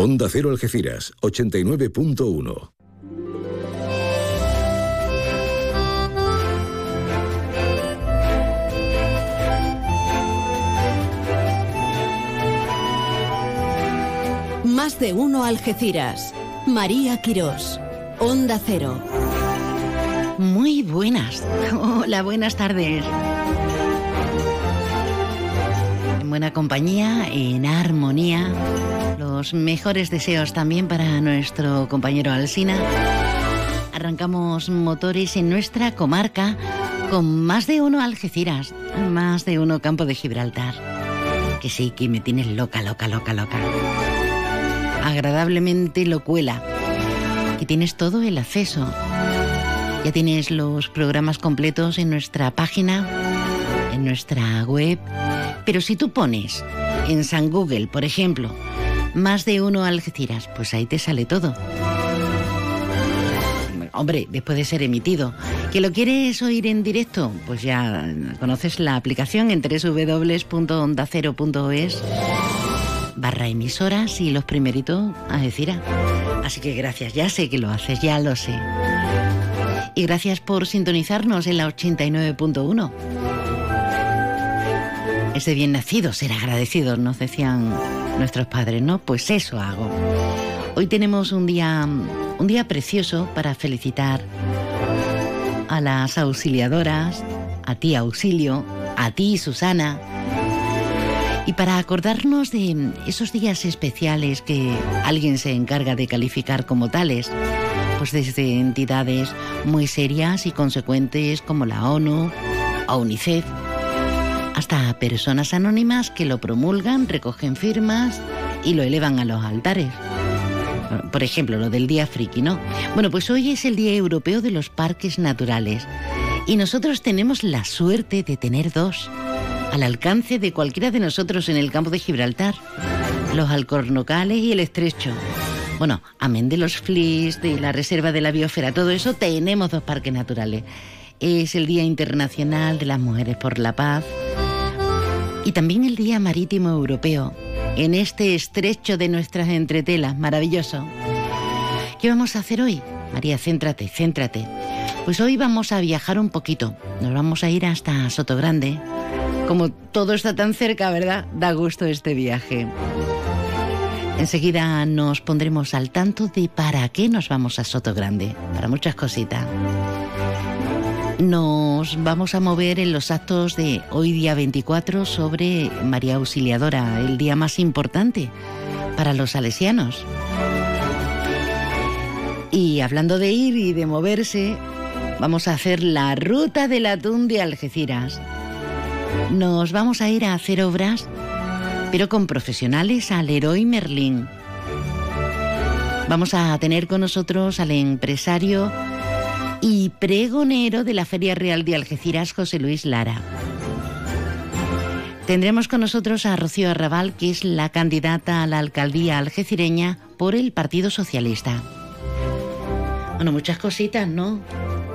Onda Cero Algeciras, 89.1. Más de uno Algeciras. María Quirós. Onda Cero. Muy buenas. Hola, buenas tardes. En buena compañía, en armonía. Los mejores deseos también para nuestro compañero Alsina. Arrancamos motores en nuestra comarca con más de uno Algeciras, más de uno Campo de Gibraltar. Que sí, que me tienes loca, loca, loca, loca. Agradablemente locuela. Que tienes todo el acceso. Ya tienes los programas completos en nuestra página, en nuestra web. Pero si tú pones en San Google, por ejemplo, más de uno Algeciras, pues ahí te sale todo. Hombre, después de ser emitido. ¿Que lo quieres oír en directo? Pues ya conoces la aplicación en www.ondacero.es barra emisoras y los primeritos a decir. Así que gracias, ya sé que lo haces, ya lo sé. Y gracias por sintonizarnos en la 89.1. Ese bien nacido, ser agradecido, nos decían nuestros padres, ¿no? Pues eso hago. Hoy tenemos un día, un día precioso para felicitar a las auxiliadoras, a ti Auxilio, a ti Susana, y para acordarnos de esos días especiales que alguien se encarga de calificar como tales, pues desde entidades muy serias y consecuentes como la ONU o UNICEF, hasta personas anónimas que lo promulgan, recogen firmas y lo elevan a los altares. Por ejemplo, lo del Día Friki, ¿no? Bueno, pues hoy es el Día Europeo de los Parques Naturales y nosotros tenemos la suerte de tener dos al alcance de cualquiera de nosotros en el campo de Gibraltar, los alcornocales y el estrecho. Bueno, amén de los flis, de la reserva de la biosfera, todo eso, tenemos dos parques naturales. Es el Día Internacional de las Mujeres por la Paz y también el Día Marítimo Europeo, en este estrecho de nuestras entretelas, maravilloso. ¿Qué vamos a hacer hoy? María, céntrate, céntrate. Pues hoy vamos a viajar un poquito. Nos vamos a ir hasta Sotogrande. Como todo está tan cerca, ¿verdad? Da gusto este viaje. Enseguida nos pondremos al tanto de para qué nos vamos a Soto Grande, para muchas cositas. Nos vamos a mover en los actos de hoy día 24 sobre María Auxiliadora, el día más importante para los salesianos. Y hablando de ir y de moverse, vamos a hacer la ruta del atún de Algeciras. Nos vamos a ir a hacer obras pero con profesionales al Leroy Merlin. Vamos a tener con nosotros al empresario y pregonero de la Feria Real de Algeciras, José Luis Lara. Tendremos con nosotros a Rocío Arrabal, que es la candidata a la alcaldía algecireña por el Partido Socialista. Bueno, muchas cositas, ¿no?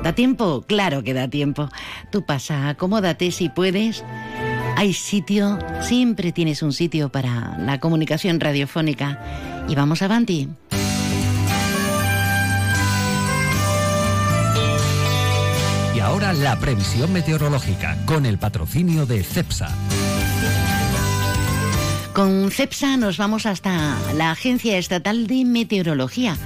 ¿Da tiempo? Claro que da tiempo. Tú pasa, acomódate si puedes hay sitio, siempre tienes un sitio para la comunicación radiofónica. Y vamos avanti. La previsión meteorológica con el patrocinio de CEPSA. Con CEPSA nos vamos hasta la Agencia Estatal de Meteorología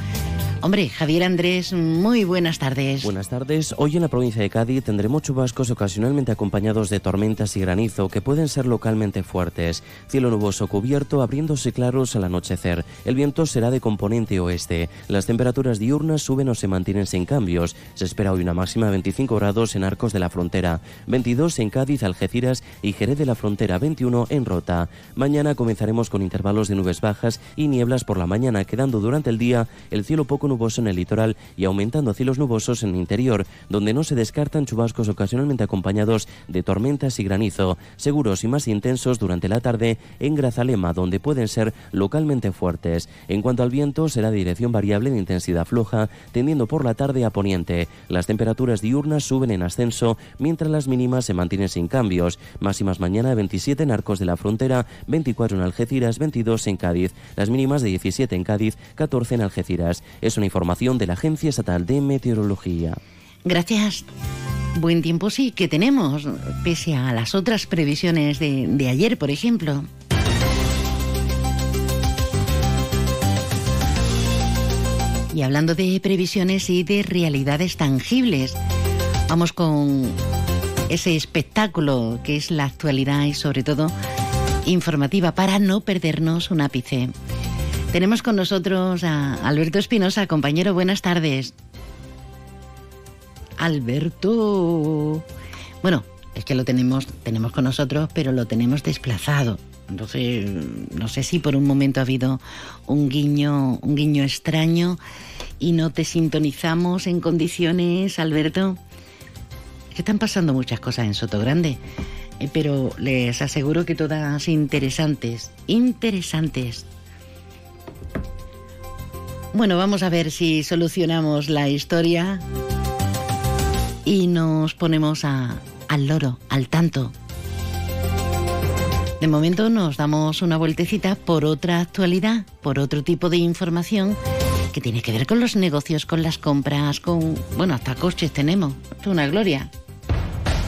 Hombre, Javier Andrés, muy buenas tardes. Buenas tardes. Hoy en la provincia de Cádiz tendremos chubascos ocasionalmente acompañados de tormentas y granizo que pueden ser localmente fuertes. Cielo nuboso cubierto, abriéndose claros al anochecer. El viento será de componente oeste. Las temperaturas diurnas suben o se mantienen sin cambios. Se espera hoy una máxima de 25 grados en Arcos de la Frontera, 22 en Cádiz, Algeciras y Jerez de la Frontera, 21 en Rota. Mañana comenzaremos con intervalos de nubes bajas y nieblas por la mañana, quedando durante el día el cielo poco nuboso nuboso en el litoral y aumentando cielos nubosos en el interior, donde no se descartan chubascos ocasionalmente acompañados de tormentas y granizo, seguros y más intensos durante la tarde en Grazalema, donde pueden ser localmente fuertes. En cuanto al viento, será de dirección variable de intensidad floja, tendiendo por la tarde a poniente. Las temperaturas diurnas suben en ascenso, mientras las mínimas se mantienen sin cambios. Máximas mañana 27 en Arcos de la Frontera, 24 en Algeciras, 22 en Cádiz. Las mínimas de 17 en Cádiz, 14 en Algeciras. Es una información de la Agencia Estatal de Meteorología. Gracias. Buen tiempo sí que tenemos, pese a las otras previsiones de, ayer, por ejemplo. Y hablando de previsiones y de realidades tangibles, vamos con ese espectáculo que es la actualidad y sobre todo informativa para no perdernos un ápice. Tenemos con nosotros a Alberto Espinosa, compañero, buenas tardes. Alberto. Bueno, es que lo tenemos, tenemos con nosotros, pero lo tenemos desplazado. Entonces, no sé si por un momento ha habido un guiño, un guiño extraño y no te sintonizamos en condiciones, Alberto. Que están pasando muchas cosas en Soto Grande, eh, pero les aseguro que todas interesantes, interesantes. Bueno, vamos a ver si solucionamos la historia y nos ponemos a, al loro, al tanto. De momento nos damos una vueltecita por otra actualidad, por otro tipo de información que tiene que ver con los negocios, con las compras, con... Bueno, hasta coches tenemos. Es una gloria.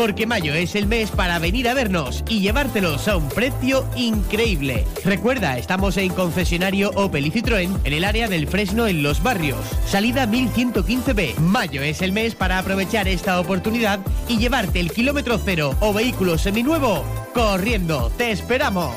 Porque mayo es el mes para venir a vernos y llevártelos a un precio increíble. Recuerda, estamos en concesionario Opel y Citroën en el área del Fresno en Los Barrios. Salida 1115B. Mayo es el mes para aprovechar esta oportunidad y llevarte el kilómetro cero o vehículo seminuevo corriendo. ¡Te esperamos!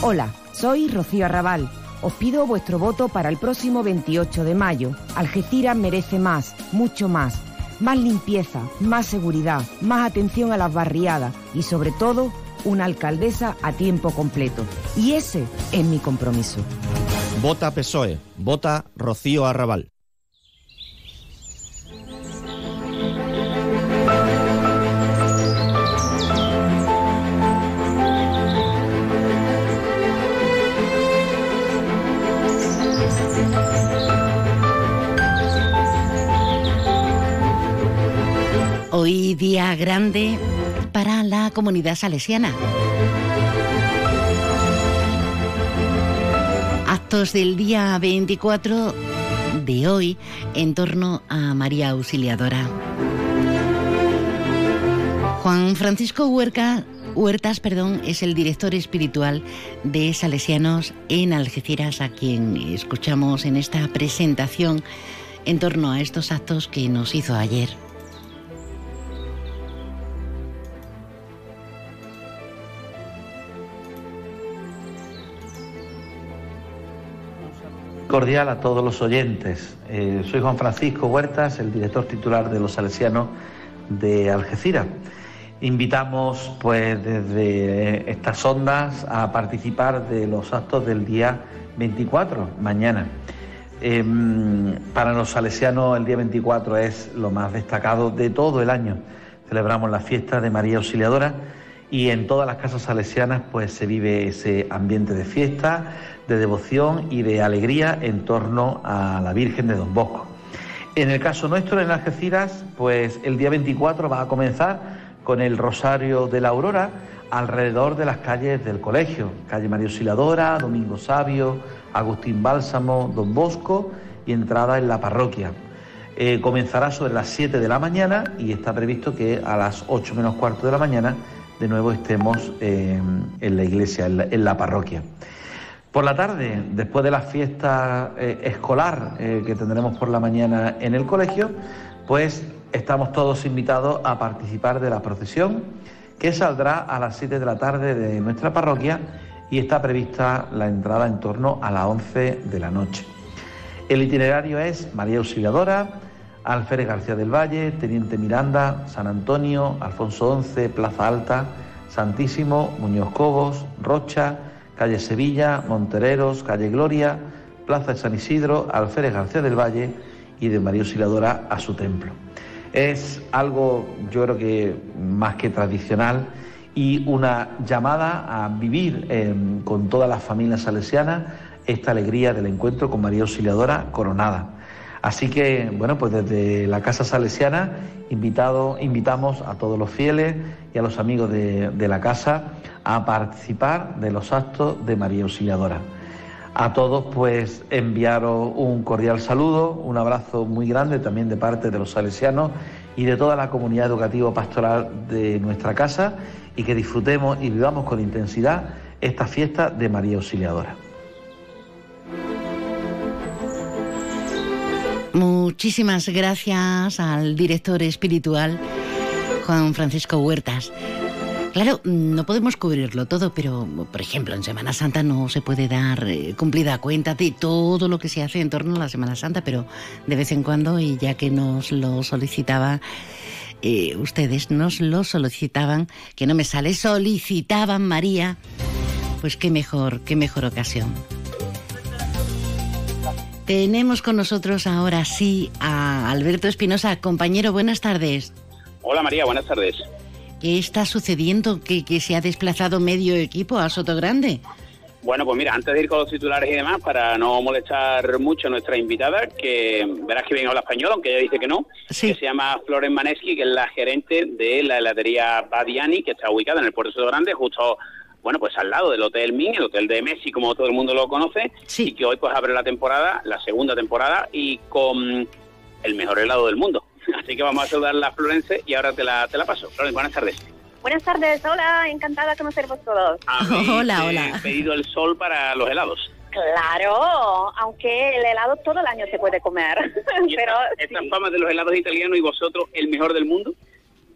Hola, soy Rocío Arrabal. Os pido vuestro voto para el próximo 28 de mayo. Algeciras merece más, mucho más. Más limpieza, más seguridad, más atención a las barriadas y sobre todo una alcaldesa a tiempo completo. Y ese es mi compromiso. Vota PSOE, vota Rocío Arrabal. Hoy día grande para la comunidad salesiana. Actos del día 24 de hoy en torno a María Auxiliadora. Juan Francisco Huerca, Huertas perdón, es el director espiritual de Salesianos en Algeciras, a quien escuchamos en esta presentación en torno a estos actos que nos hizo ayer. Cordial a todos los oyentes. Eh, soy Juan Francisco Huertas, el director titular de los Salesianos de Algeciras. Invitamos pues desde estas ondas a participar de los actos del día 24, mañana. Em, para los salesianos el día 24 es lo más destacado de todo el año. Celebramos la fiesta de María Auxiliadora y en todas las casas salesianas pues se vive ese ambiente de fiesta, de devoción y de alegría en torno a la Virgen de Don Bosco. En el caso nuestro en Algeciras, pues el día 24 va a comenzar con el Rosario de la Aurora alrededor de las calles del colegio, calle María Auxiliadora, Domingo Sabio, Agustín Bálsamo, Don Bosco y entrada en la parroquia. Eh, comenzará sobre las 7 de la mañana y está previsto que a las 8 menos cuarto de la mañana de nuevo estemos en la iglesia, en la, parroquia. Por la tarde, después de la fiesta eh, escolar que tendremos por la mañana en el colegio, pues estamos todos invitados a participar de la procesión que saldrá a las 7 de la tarde de nuestra parroquia y está prevista la entrada en torno a las 11 de la noche. El itinerario es María Auxiliadora, Alférez García del Valle, Teniente Miranda, San Antonio, Alfonso XI, Plaza Alta, Santísimo, Muñoz Cobos, Rocha, Calle Sevilla, Montereros, Calle Gloria, Plaza de San Isidro, Alférez García del Valle y de María Auxiliadora a su templo. Es algo, yo creo que más que tradicional y una llamada a vivir em, con todas las familias salesianas esta alegría del encuentro con María Auxiliadora coronada. Así que, bueno, pues desde la Casa Salesiana invitado, invitamos a todos los fieles y a los amigos de, de la casa a participar de los actos de María Auxiliadora. A todos, pues, enviaros un cordial saludo, un abrazo muy grande también de parte de los salesianos y de toda la comunidad educativa pastoral de nuestra casa y que disfrutemos y vivamos con intensidad esta fiesta de María Auxiliadora. Muchísimas gracias al director espiritual Juan Francisco Huertas. Claro, no podemos cubrirlo todo, pero por ejemplo en Semana Santa no se puede dar eh, cumplida cuenta de todo lo que se hace en torno a la Semana Santa, pero de vez en cuando, y ya que nos lo solicitaba eh, ustedes nos lo solicitaban, que no me sale, solicitaban María, pues qué mejor, qué mejor ocasión. Tenemos con nosotros ahora sí a Alberto Espinosa. Compañero, buenas tardes. Hola María, buenas tardes. ¿Qué está sucediendo? ¿Que, que se ha desplazado medio equipo a Soto Grande? Bueno, pues mira, antes de ir con los titulares y demás, para no molestar mucho a nuestra invitada, que verás que bien habla español, aunque ella dice que no, que se llama Floren Maneski, que es la gerente de la heladería Badiani, que está ubicada en el puerto de Soto Grande, justo bueno, pues al lado del Hotel Min, el Hotel de Messi, como todo el mundo lo conoce, y que hoy pues abre la temporada, la segunda temporada, y con el mejor helado del mundo. Así que vamos a saludar a la Florence y ahora te la, te la paso. Florence, buenas tardes. Buenas tardes, hola, encantada de conoceros todos. hola, hola. pedido el sol para los helados. Claro, aunque el helado todo el año se puede comer. pero esta, fama de los helados italianos y vosotros el mejor del mundo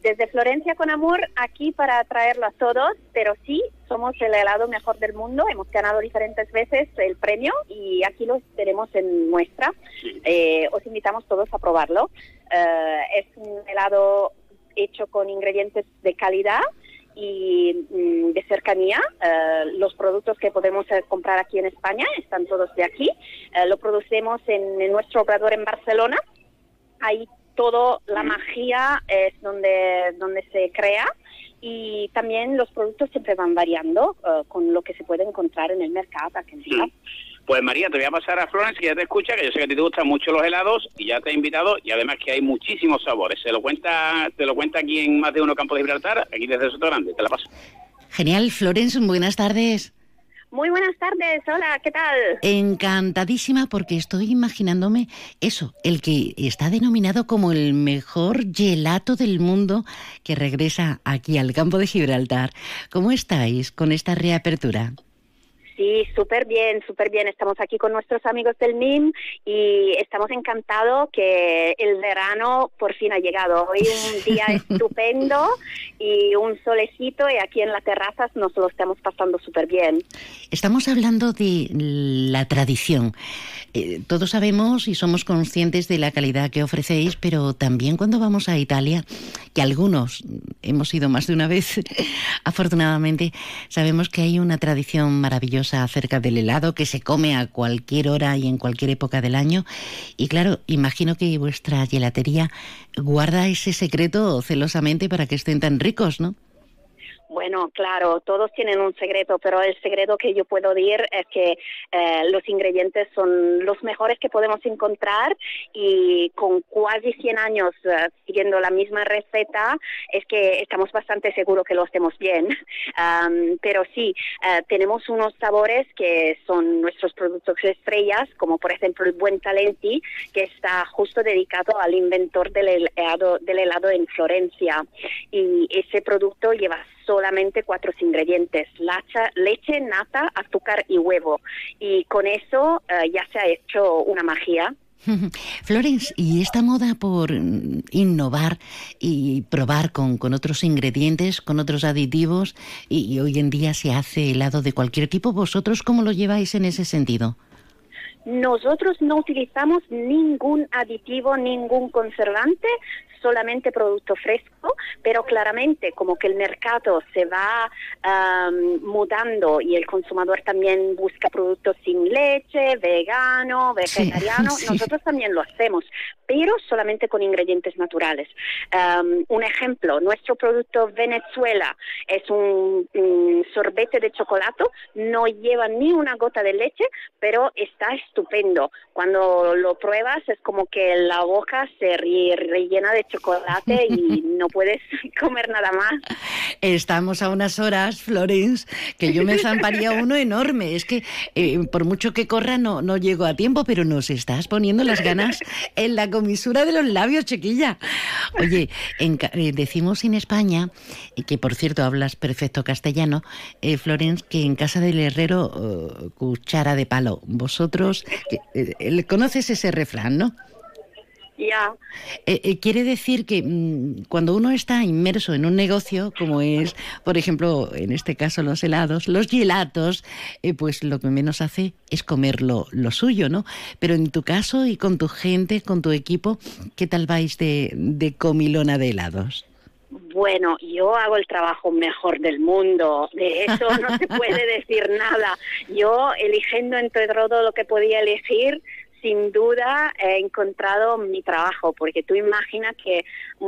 desde Florencia con Amor aquí para traerlo a todos, pero sí, somos el helado mejor del mundo, hemos ganado diferentes veces el premio y aquí lo tenemos en muestra. Eh, os invitamos todos a probarlo. Eh, es un helado hecho con ingredientes de calidad y mm, de cercanía. Eh, los productos que podemos comprar aquí en España están todos de aquí. lo producimos en, en, nuestro obrador en Barcelona. Ahí todo la magia es donde, donde se crea y también los productos siempre van variando uh, con lo que se puede encontrar en el mercado argentino. Pues María, te voy a pasar a Florence, que ya te escucha, que yo sé que a ti te gustan mucho los helados y ya te he invitado y además que hay muchísimos sabores. Se lo cuenta, te lo cuenta aquí en más de uno Campo de Gibraltar, aquí desde Soto Grande, te la paso. Genial, Florence, buenas tardes. Muy buenas tardes, hola, ¿qué tal? Encantadísima porque estoy imaginándome eso, el que está denominado como el mejor gelato del mundo que regresa aquí al campo de Gibraltar. ¿Cómo estáis con esta reapertura? Sí, súper bien, súper bien. Estamos aquí con nuestros amigos del MIM y estamos encantados que el verano por fin ha llegado. Hoy un día estupendo y un solecito y aquí en las terrazas nos lo estamos pasando súper bien. Estamos hablando de la tradición. Eh, todos sabemos y somos conscientes de la calidad que ofrecéis, pero también cuando vamos a Italia, que algunos hemos ido más de una vez, afortunadamente, sabemos que hay una tradición maravillosa acerca del helado que se come a cualquier hora y en cualquier época del año. Y claro, imagino que vuestra gelatería guarda ese secreto celosamente para que estén tan ricos, ¿no? Bueno, claro, todos tienen un secreto, pero el secreto que yo puedo decir es que eh, los ingredientes son los mejores que podemos encontrar y con casi 100 años eh, siguiendo la misma receta es que estamos bastante seguros que lo hacemos bien. Pero sí, eh, tenemos unos sabores que son nuestros productos estrellas, como por ejemplo el Buen Talenti, que está justo dedicado al inventor del helado, del helado en Florencia. Y ese producto lleva solamente cuatro ingredientes, lacha- leche, nata, azúcar y huevo. Y con eso eh, ya se ha hecho una magia. Florence, ¿y esta moda por innovar y probar con, con otros ingredientes, con otros aditivos, y, y hoy en día se hace helado de cualquier tipo, ¿vosotros cómo lo lleváis en ese sentido? Nosotros no utilizamos ningún aditivo, ningún conservante, solamente producto fresco, pero claramente como que el mercado se va am, mudando y el consumador también busca productos sin leche, vegano, vegetariano, sí. nosotros también lo hacemos, pero solamente con ingredientes naturales. Am, un ejemplo, nuestro producto Venezuela es un, un sorbete de chocolate, no lleva ni una gota de leche, pero está estupendo. Cuando lo pruebas es como que la boca se re- rellena de chocolate y no puedes comer nada más. Estamos a unas horas, Florence, que yo me zamparía uno enorme. Es que eh, por mucho que corra no, no llego a tiempo, pero nos estás poniendo las ganas en la comisura de los labios, chiquilla. Oye, en eh, decimos en España, y que por cierto hablas perfecto castellano, eh, Florence, que en casa del herrero, eh, cuchara de palo. Vosotros, eh, eh, conoces ese refrán, ¿no? Ya. Eh, eh, quiere decir que mm, cuando uno está inmerso en un negocio, como es, por ejemplo, en este caso los helados, los gelatos, eh, pues lo que menos hace es comer lo, lo suyo, ¿no? Pero en tu caso y con tu gente, con tu equipo, ¿qué tal vais de, de comilona de helados? Bueno, yo hago el trabajo mejor del mundo, de eso no se puede decir nada. Yo eligiendo entre todo lo que podía elegir, sin duda he encontrado mi trabajo, porque tú imaginas que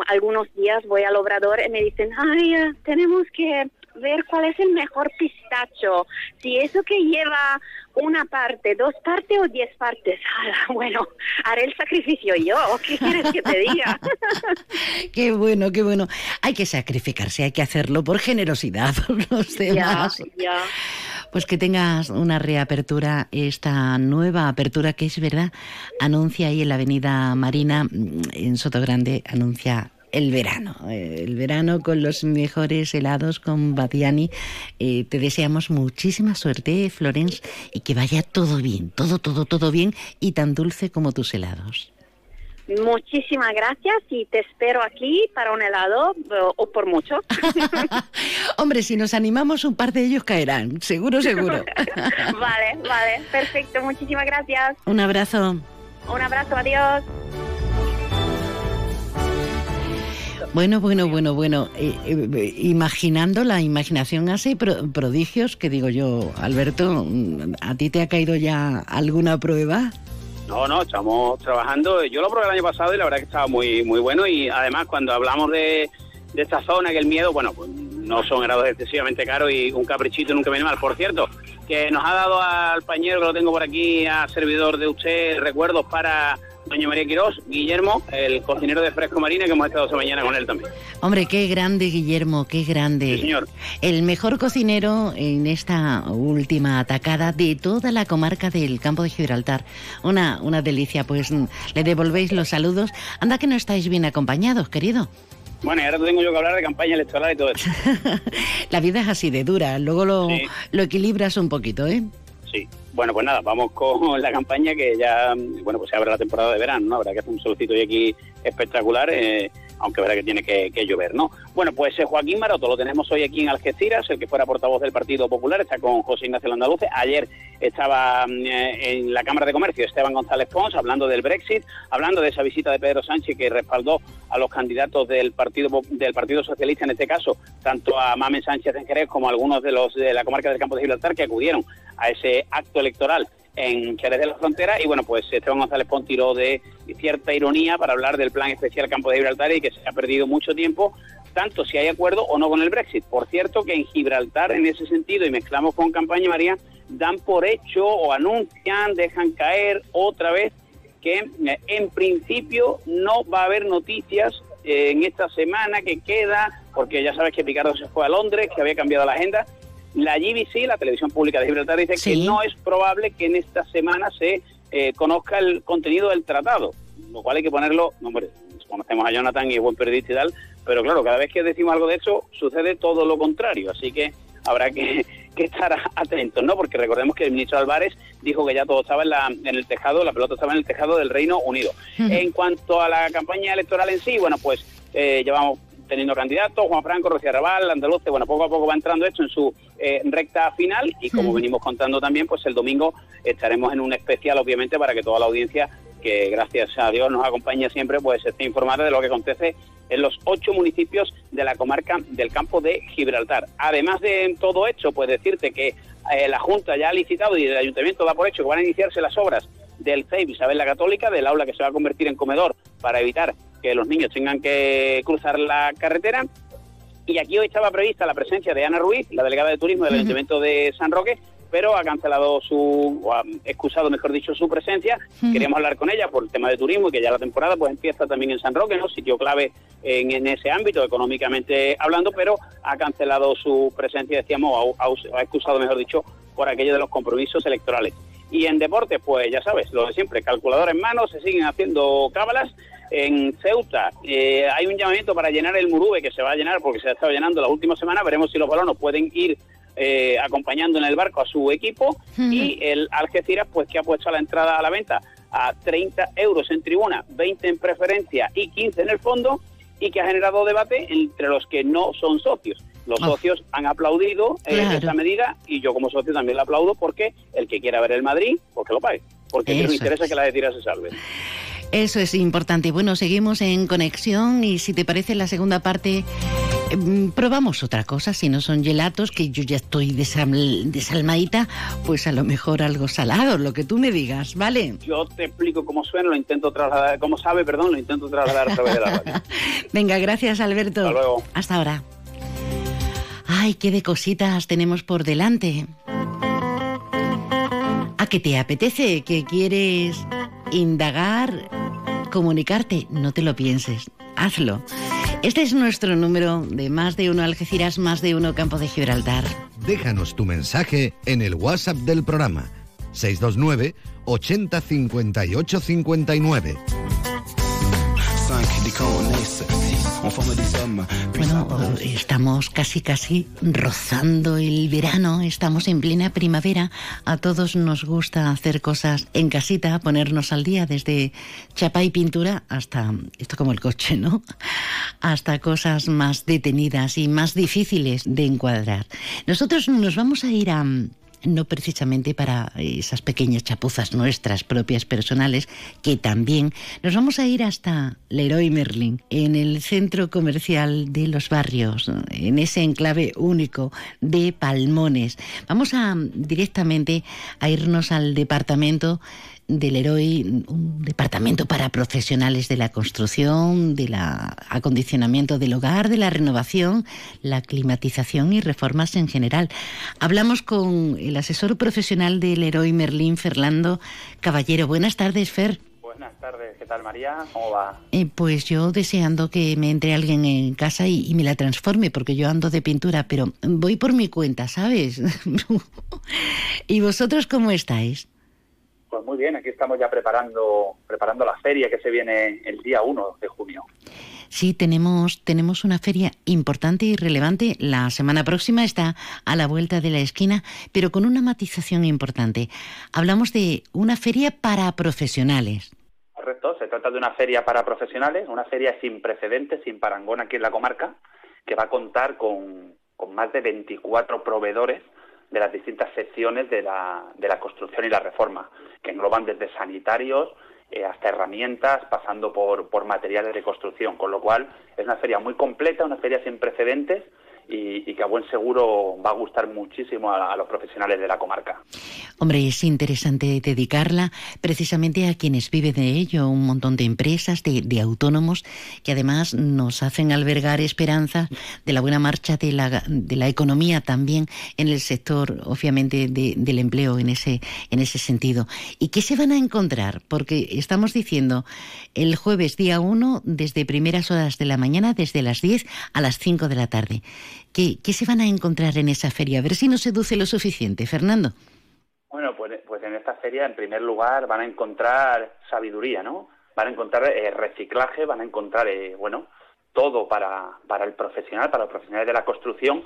algunos días voy al obrador y me dicen, ay, eh, tenemos que ver cuál es el mejor pistacho, si eso que lleva una parte, dos partes o diez partes. Bueno, haré el sacrificio yo, ¿qué quieres que te diga? Qué bueno, qué bueno. Hay que sacrificarse, hay que hacerlo por generosidad por los ya, demás. ya. Pues que tengas una reapertura, esta nueva apertura que es verdad, anuncia ahí en la Avenida Marina, mm, en Sotogrande, anuncia el verano, eh, el verano con los mejores helados con Badiani. Eh, te deseamos muchísima suerte, Florence, y que vaya todo bien, todo, todo, todo bien y tan dulce como tus helados. Muchísimas gracias y te espero aquí para un helado o, o por mucho. Hombre, si nos animamos, un par de ellos caerán, seguro, seguro. vale, vale, perfecto, muchísimas gracias. Un abrazo. Un abrazo, adiós. Bueno, bueno, bueno, bueno. eh, eh, imaginando la imaginación hace pro- prodigios, que digo yo, Alberto, ¿a ti te ha caído ya alguna prueba? No, no, estamos trabajando. Yo lo probé el año pasado y la verdad que estaba muy muy bueno y además cuando hablamos de, de esta zona, que el miedo, bueno, pues no son helados excesivamente caros y un caprichito nunca viene mal. Por cierto, que nos ha dado al pañero, que lo tengo por aquí, a servidor de usted, recuerdos para doña María Quirós, Guillermo, el cocinero de Fresco Marina, que hemos estado esta mañana con él también. Hombre, qué grande, Guillermo, qué grande. Sí, señor. El mejor cocinero en esta última atacada de toda la comarca del campo de Gibraltar. Una, una delicia, pues mm, le devolvéis los saludos. Anda que no estáis bien acompañados, querido. Bueno, y ahora tengo yo que hablar de campaña electoral y todo eso. La vida es así de dura, luego lo, Sí. lo equilibras un poquito, ¿eh? Sí. Bueno, pues nada, vamos con la campaña que ya, bueno, pues se abre la temporada de verano, ¿no? Habrá que hacer un solcito hoy aquí espectacular, eh, aunque verá que tiene que, llover, ¿no? Bueno, pues eh, Joaquín Maroto lo tenemos hoy aquí en Algeciras, el que fuera portavoz del Partido Popular, está con José Ignacio Landaluce. Ayer estaba mm, eh, en la Cámara de Comercio Esteban González Pons hablando del Brexit, hablando de esa visita de Pedro Sánchez que respaldó a los candidatos del Partido del Partido Socialista en este caso, tanto a Mamen Sánchez en Jerez como a algunos de los de la comarca del Campo de Gibraltar que acudieron a ese acto electoral en Jerez de la Frontera y bueno, pues Esteban González Pons tiró de cierta ironía para hablar del plan especial Campo de Gibraltar y que se ha perdido mucho tiempo tanto si hay acuerdo o no con el Brexit. Por cierto que en Gibraltar en ese sentido y mezclamos con campaña María dan por hecho o anuncian, dejan caer otra vez que eh, en principio no va a haber noticias eh, en esta semana que queda, porque ya sabes que Picardo se fue a Londres, que había cambiado la agenda, la GBC, la televisión pública de Gibraltar, dice que no es probable que en esta semana se eh, conozca el contenido del tratado, lo cual hay que ponerlo, hombre, conocemos a Jonathan y es buen periodista y tal, pero claro, cada vez que decimos algo de eso sucede todo lo contrario, así que habrá que, estar atentos, ¿no? Porque recordemos que el ministro Álvarez dijo que ya todo estaba en, la, en el tejado, la pelota estaba en el tejado del Reino Unido. En cuanto a la campaña electoral en sí, bueno, pues eh, llevamos teniendo candidatos, Juan Franco, Rocío Arrabal, Andaluce, bueno, poco a poco va entrando esto en su eh, recta final y como venimos contando también, pues el domingo estaremos en un especial, obviamente, para que toda la audiencia, que gracias a Dios nos acompaña siempre, pues esté informada de lo que acontece en los ocho municipios de la comarca del campo de Gibraltar. Además de todo hecho, pues decirte que eh, la Junta ya ha licitado y el Ayuntamiento da por hecho que van a iniciarse las obras del CEIB Isabel la Católica, del aula que se va a convertir en comedor para evitar que los niños tengan que cruzar la carretera. Y aquí hoy estaba prevista la presencia de Ana Ruiz, la delegada de turismo del Ayuntamiento de San Roque, pero ha cancelado su, o ha excusado, mejor dicho, su presencia. Queríamos hablar con ella por el tema de turismo y que ya la temporada pues empieza también en San Roque, ¿no? Sitio clave en, en ese ámbito, económicamente hablando, pero ha cancelado su presencia, decíamos, ha, ha excusado, mejor dicho, por aquello de los compromisos electorales. Y en deportes, pues ya sabes, lo de siempre, calculador en mano, se siguen haciendo cábalas en Ceuta eh, hay un llamamiento para llenar el Murube, que se va a llenar porque se ha estado llenando la última semana. Veremos si los balonos pueden ir eh, acompañando en el barco a su equipo. Y el Algeciras, pues que ha puesto la entrada a la venta a 30 euros en tribuna, 20 en preferencia y 15 en el fondo, y que ha generado debate entre los que no son socios. Los ah. socios han aplaudido eh, esta medida y yo como socio también la aplaudo porque el que quiera ver el Madrid, pues que lo pague. Porque no interesa que la de tira se salve. Eso es importante. Bueno, seguimos en conexión y si te parece la segunda parte, em, probamos otra cosa. Si no son gelatos, que yo ya estoy desalmadita, pues a lo mejor algo salado, lo que tú me digas, ¿vale? Yo te explico cómo suena, lo intento trasladar, cómo sabe, perdón, lo intento trasladar a través de la radio. Venga, gracias Alberto. Hasta luego. Hasta ahora. Ay, qué de cositas tenemos por delante. ¿A qué te apetece? ¿Qué quieres indagar? ¿Comunicarte? No te lo pienses. Hazlo. Este es nuestro número de más de uno Algeciras, más de uno Campo de Gibraltar. Déjanos tu mensaje en el WhatsApp del programa 629 80 58 59. Bueno, estamos casi casi rozando el verano, estamos en plena primavera. A todos nos gusta hacer cosas en casita, ponernos al día desde chapa y pintura hasta, esto como el coche, ¿no? Hasta cosas más detenidas y más difíciles de encuadrar. Nosotros nos vamos a ir a no precisamente para esas pequeñas chapuzas nuestras propias personales, que también nos vamos a ir hasta Leroy Merlin, en el centro comercial de los barrios, en ese enclave único de Palmones. Vamos a directamente a irnos al departamento del Heroi, un departamento para profesionales de la construcción, del acondicionamiento del hogar, de la renovación, la climatización y reformas en general. Hablamos con el asesor profesional del Heroi Merlín, Fernando Caballero. Buenas tardes, Fer. Buenas tardes, ¿qué tal María? ¿Cómo va? Eh, pues yo deseando que me entre alguien en casa y, y, me la transforme, porque yo ando de pintura, pero voy por mi cuenta, ¿sabes? ¿Y vosotros cómo estáis? Pues muy bien, aquí estamos ya preparando, preparando la feria que se viene el día 1 de junio. Sí, tenemos, tenemos una feria importante y relevante. La semana próxima está a la vuelta de la esquina, pero con una matización importante. Hablamos de una feria para profesionales. Correcto, se trata de una feria para profesionales, una feria sin precedentes, sin parangón aquí en la comarca, que va a contar con, con más de 24 proveedores de las distintas secciones de la, de la construcción y la reforma, que engloban desde sanitarios eh, hasta herramientas, pasando por, por materiales de construcción, con lo cual es una feria muy completa, una feria sin precedentes y, que a buen seguro va a gustar muchísimo a, los profesionales de la comarca. Hombre, es interesante dedicarla precisamente a quienes viven de ello, un montón de empresas, de, autónomos, que además nos hacen albergar esperanza de la buena marcha de la, de la economía también en el sector, obviamente, del empleo en ese, en ese sentido. ¿Y qué se van a encontrar? Porque estamos diciendo el jueves día 1, desde primeras horas de la mañana, desde las 10 a las 5 de la tarde. ¿Qué, se van a encontrar en esa feria? A ver si nos seduce lo suficiente, Fernando. Bueno, pues, pues en esta feria, en primer lugar, van a encontrar sabiduría, ¿no? Van a encontrar eh, reciclaje, van a encontrar, eh, bueno, todo para, para el profesional, para los profesionales de la construcción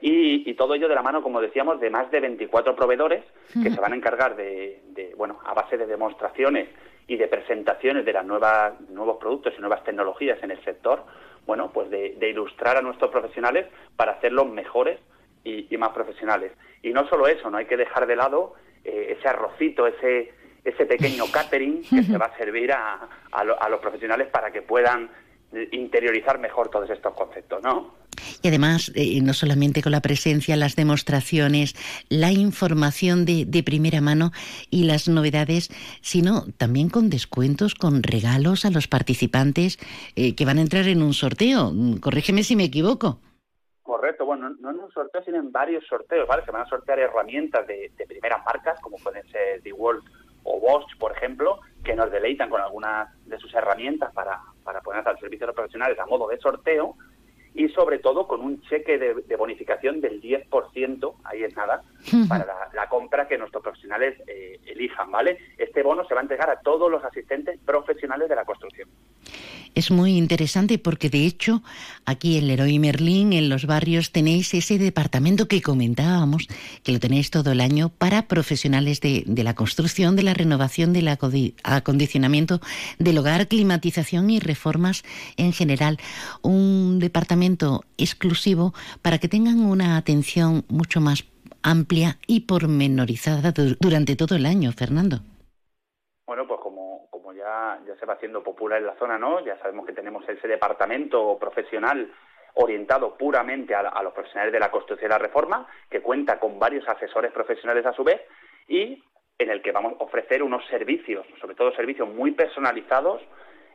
y, todo ello de la mano, como decíamos, de más de 24 proveedores que se van a encargar de, de, bueno, a base de demostraciones y de presentaciones de las nuevas nuevos productos y nuevas tecnologías en el sector, bueno, pues de, ilustrar a nuestros profesionales para hacerlos mejores y, más profesionales. Y no solo eso, no hay que dejar de lado eh, ese arrocito, ese, ese pequeño catering que se va a servir a, a los profesionales para que puedan interiorizar mejor todos estos conceptos, ¿no? Y además, eh, no solamente con la presencia, las demostraciones, la información de, primera mano y las novedades, sino también con descuentos, con regalos a los participantes eh, que van a entrar en un sorteo. Corrígeme si me equivoco. Correcto, bueno, no en un sorteo, sino en varios sorteos, ¿vale? Se van a sortear herramientas de, de primeras marcas, como pueden ser DeWalt o Bosch, por ejemplo, que nos deleitan con algunas de sus herramientas para, para poner al servicio de profesionales a modo de sorteo y sobre todo con un cheque de, bonificación del 10%, ahí es nada, para la, compra que nuestros profesionales eh, elijan, ¿vale? Este bono se va a entregar a todos los asistentes profesionales de la construcción. Es muy interesante porque de hecho aquí en Leroy Merlin, en los barrios, tenéis ese departamento que comentábamos, que lo tenéis todo el año para profesionales de, de la construcción, de la renovación, del acondicionamiento del hogar, climatización y reformas en general. Un departamento exclusivo para que tengan una atención mucho más amplia y pormenorizada durante todo el año, Fernando. Bueno, pues ya, se va haciendo popular en la zona, ¿no? Ya sabemos que tenemos ese departamento profesional orientado puramente a, los profesionales de la construcción y la reforma, que cuenta con varios asesores profesionales a su vez y en el que vamos a ofrecer unos servicios, sobre todo servicios muy personalizados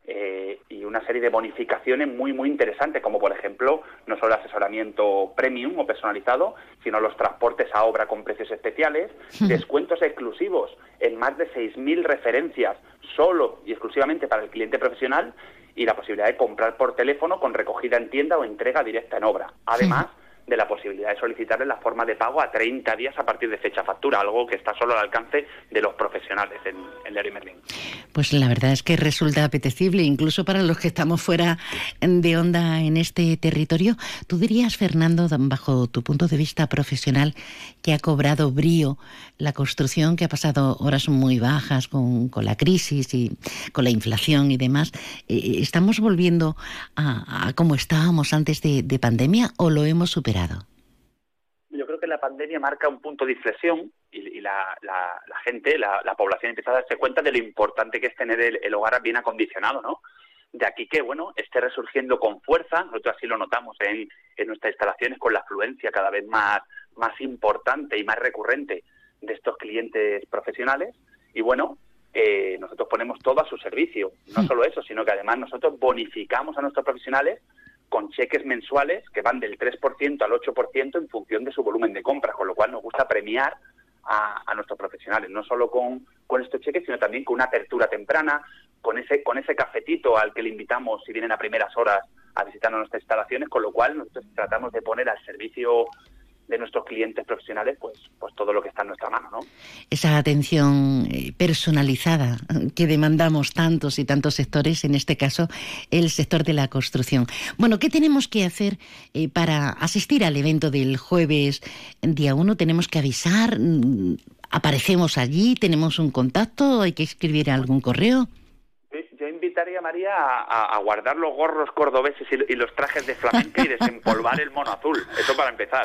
eh, y una serie de bonificaciones muy, muy interesantes, como por ejemplo, no solo el asesoramiento premium o personalizado, sino los transportes a obra con precios especiales, descuentos exclusivos en más de 6.000 referencias solo y exclusivamente para el cliente profesional y la posibilidad de comprar por teléfono con recogida en tienda o entrega directa en obra. Además, de la posibilidad de solicitarle la forma de pago a 30 días a partir de fecha factura, algo que está solo al alcance de los profesionales en, en Leroy Merlin. Pues la verdad es que resulta apetecible, incluso para los que estamos fuera de onda en este territorio. ¿Tú dirías, Fernando, bajo tu punto de vista profesional, que ha cobrado brío la construcción, que ha pasado horas muy bajas con, la crisis y con la inflación y demás? Eh, ¿Estamos volviendo a, como estábamos antes de pandemia o lo hemos superado? Yo creo que la pandemia marca un punto de inflexión y, la, gente, la, población empieza a darse cuenta de lo importante que es tener el, hogar bien acondicionado, ¿no? De aquí que, bueno, esté resurgiendo con fuerza, nosotros así lo notamos en, nuestras instalaciones con la afluencia cada vez más, más importante y más recurrente de estos clientes profesionales. Y bueno, eh, nosotros ponemos todo a su servicio. No hmm. solo eso, sino que además nosotros bonificamos a nuestros profesionales con cheques mensuales que van del 3% al 8% en función de su volumen de compras, con lo cual nos gusta premiar a, nuestros profesionales, no solo con, con, estos cheques, sino también con una apertura temprana, con ese, con ese cafetito al que le invitamos si vienen a primeras horas a visitar nuestras instalaciones, con lo cual nosotros tratamos de poner al servicio de nuestros clientes profesionales, pues, pues todo lo que está en nuestra mano, ¿no? Esa atención eh, personalizada que demandamos tantos y tantos sectores, en este caso el sector de la construcción. Bueno, ¿qué tenemos que hacer eh, para asistir al evento del jueves día 1? ¿Tenemos que avisar? Mm, ¿Aparecemos allí? ¿Tenemos un contacto? ¿Hay que escribir algún correo? Invitaría a María a, guardar los gorros cordobeses y, los trajes de flamenca y desempolvar el mono azul. Eso para empezar.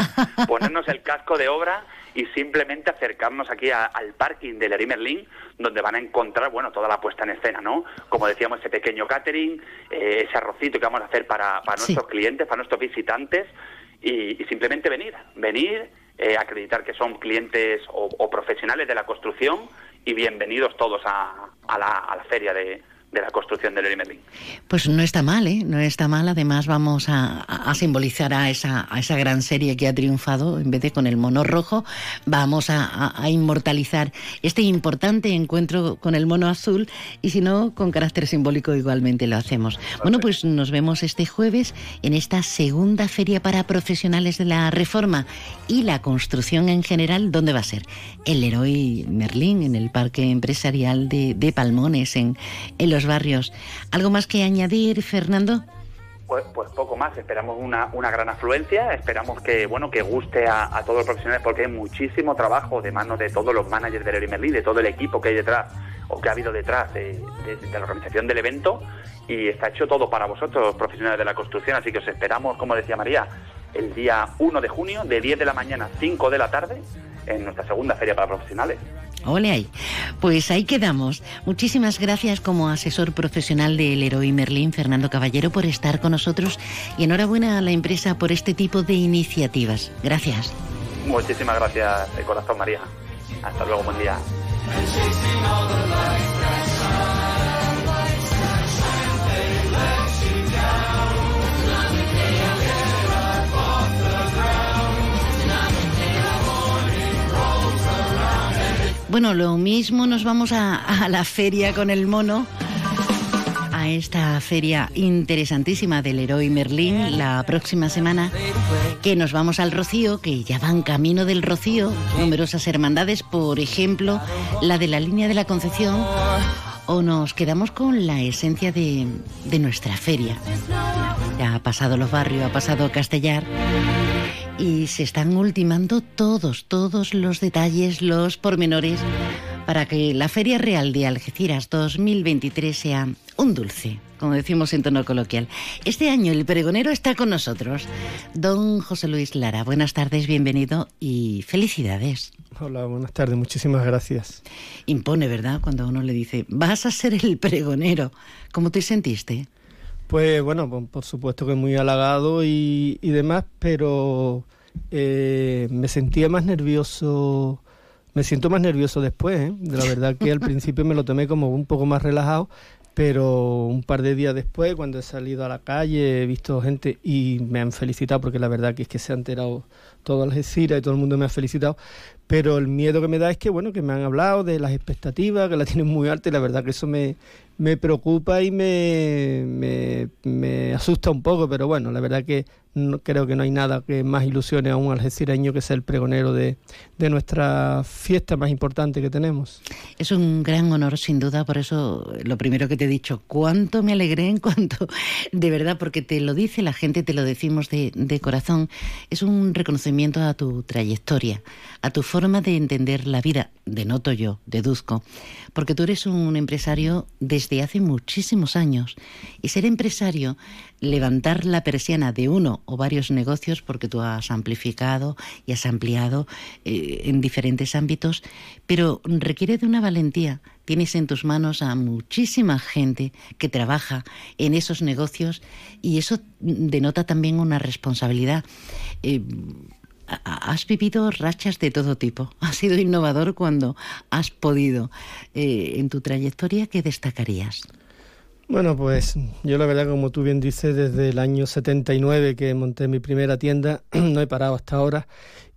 Ponernos el casco de obra y simplemente acercarnos aquí al parking del Leroy Merlin, donde van a encontrar, bueno, toda la puesta en escena, ¿no? Como decíamos, ese pequeño catering, eh, ese arrocito que vamos a hacer para, nuestros clientes, para nuestros visitantes, y, simplemente venir, venir, eh, acreditar que son clientes o, profesionales de la construcción y bienvenidos todos a, la, a la feria de, de la construcción del. Pues no está mal, ¿eh? No está mal. Además vamos a, simbolizar a esa, a esa gran serie que ha triunfado. En vez de con el mono rojo, vamos a, inmortalizar este importante encuentro con el mono azul y si no, con carácter simbólico igualmente lo hacemos. Bueno, pues nos vemos este jueves en esta segunda feria para profesionales de la reforma y la construcción en general. ¿Dónde va a ser? El Leroy Merlin, en el Parque Empresarial de, de Palmones, en, en los barrios. ¿Algo más que añadir, Fernando? Pues, pues poco más, esperamos una, una, gran afluencia, esperamos que bueno que guste a, todos los profesionales porque hay muchísimo trabajo de manos de todos los managers del Merlin, de todo el equipo que hay detrás o que ha habido detrás de, la organización del evento y está hecho todo para vosotros, los profesionales de la construcción, así que os esperamos, como decía María, el día 1 de junio de 10 de la mañana a 5 de la tarde en nuestra segunda feria para profesionales. Ole ahí. Pues ahí quedamos. Muchísimas gracias como asesor profesional del Heroi Merlín, Fernando Caballero, por estar con nosotros y enhorabuena a la empresa por este tipo de iniciativas. Gracias. Muchísimas gracias de corazón, María. Hasta luego, buen día. Bueno, lo mismo nos vamos a, la feria con el mono a esta feria interesantísima del Heroi Merlín la próxima semana, que nos vamos al Rocío, que ya van camino del Rocío, numerosas hermandades, por ejemplo, la de la línea de la Concepción, o nos quedamos con la esencia de, de nuestra feria. Ya ha pasado los barrios, ha pasado Castellar y se están ultimando todos, todos los detalles, los pormenores para que la Feria Real de Algeciras 2023 sea un dulce, como decimos en tono coloquial. Este año el pregonero está con nosotros. Don José Luis Lara, buenas tardes, bienvenido y felicidades. Hola, buenas tardes, muchísimas gracias. Impone, ¿verdad? Cuando uno le dice, vas a ser el pregonero. ¿Cómo te sentiste? Pues bueno, por supuesto que muy halagado y, demás, pero eh, me sentía más nervioso, me siento más nervioso después. ¿eh? La verdad que al principio me lo tomé como un poco más relajado, pero un par de días después, cuando he salido a la calle, he visto gente y me han felicitado, porque la verdad que es que se ha enterado toda Algeciras y todo el mundo me ha felicitado, pero el miedo que me da es que, bueno, que me han hablado de las expectativas, que la tienen muy alta y la verdad que eso me, me preocupa y me, me, me, asusta un poco, pero bueno, la verdad que no, creo que no hay nada que más ilusione a un algecireño que ser el pregonero de, de nuestra fiesta más importante que tenemos. Es un gran honor, sin duda, por eso lo primero que te he dicho, cuánto me alegré en cuanto, de verdad, porque te lo dice la gente, te lo decimos de, de corazón, es un reconocimiento a tu trayectoria, a tu forma de entender la vida, denoto yo, deduzco, porque tú eres un empresario desde hace muchísimos años y ser empresario, levantar la persiana de uno o varios negocios, porque tú has amplificado y has ampliado eh, en diferentes ámbitos, pero requiere de una valentía. Tienes en tus manos a muchísima gente que trabaja en esos negocios y eso denota también una responsabilidad. Eh, has vivido rachas de todo tipo. Has sido innovador cuando has podido. Eh, en tu trayectoria, ¿qué destacarías? Bueno, pues yo la verdad, como tú bien dices, desde el año 79 que monté mi primera tienda, no he parado hasta ahora.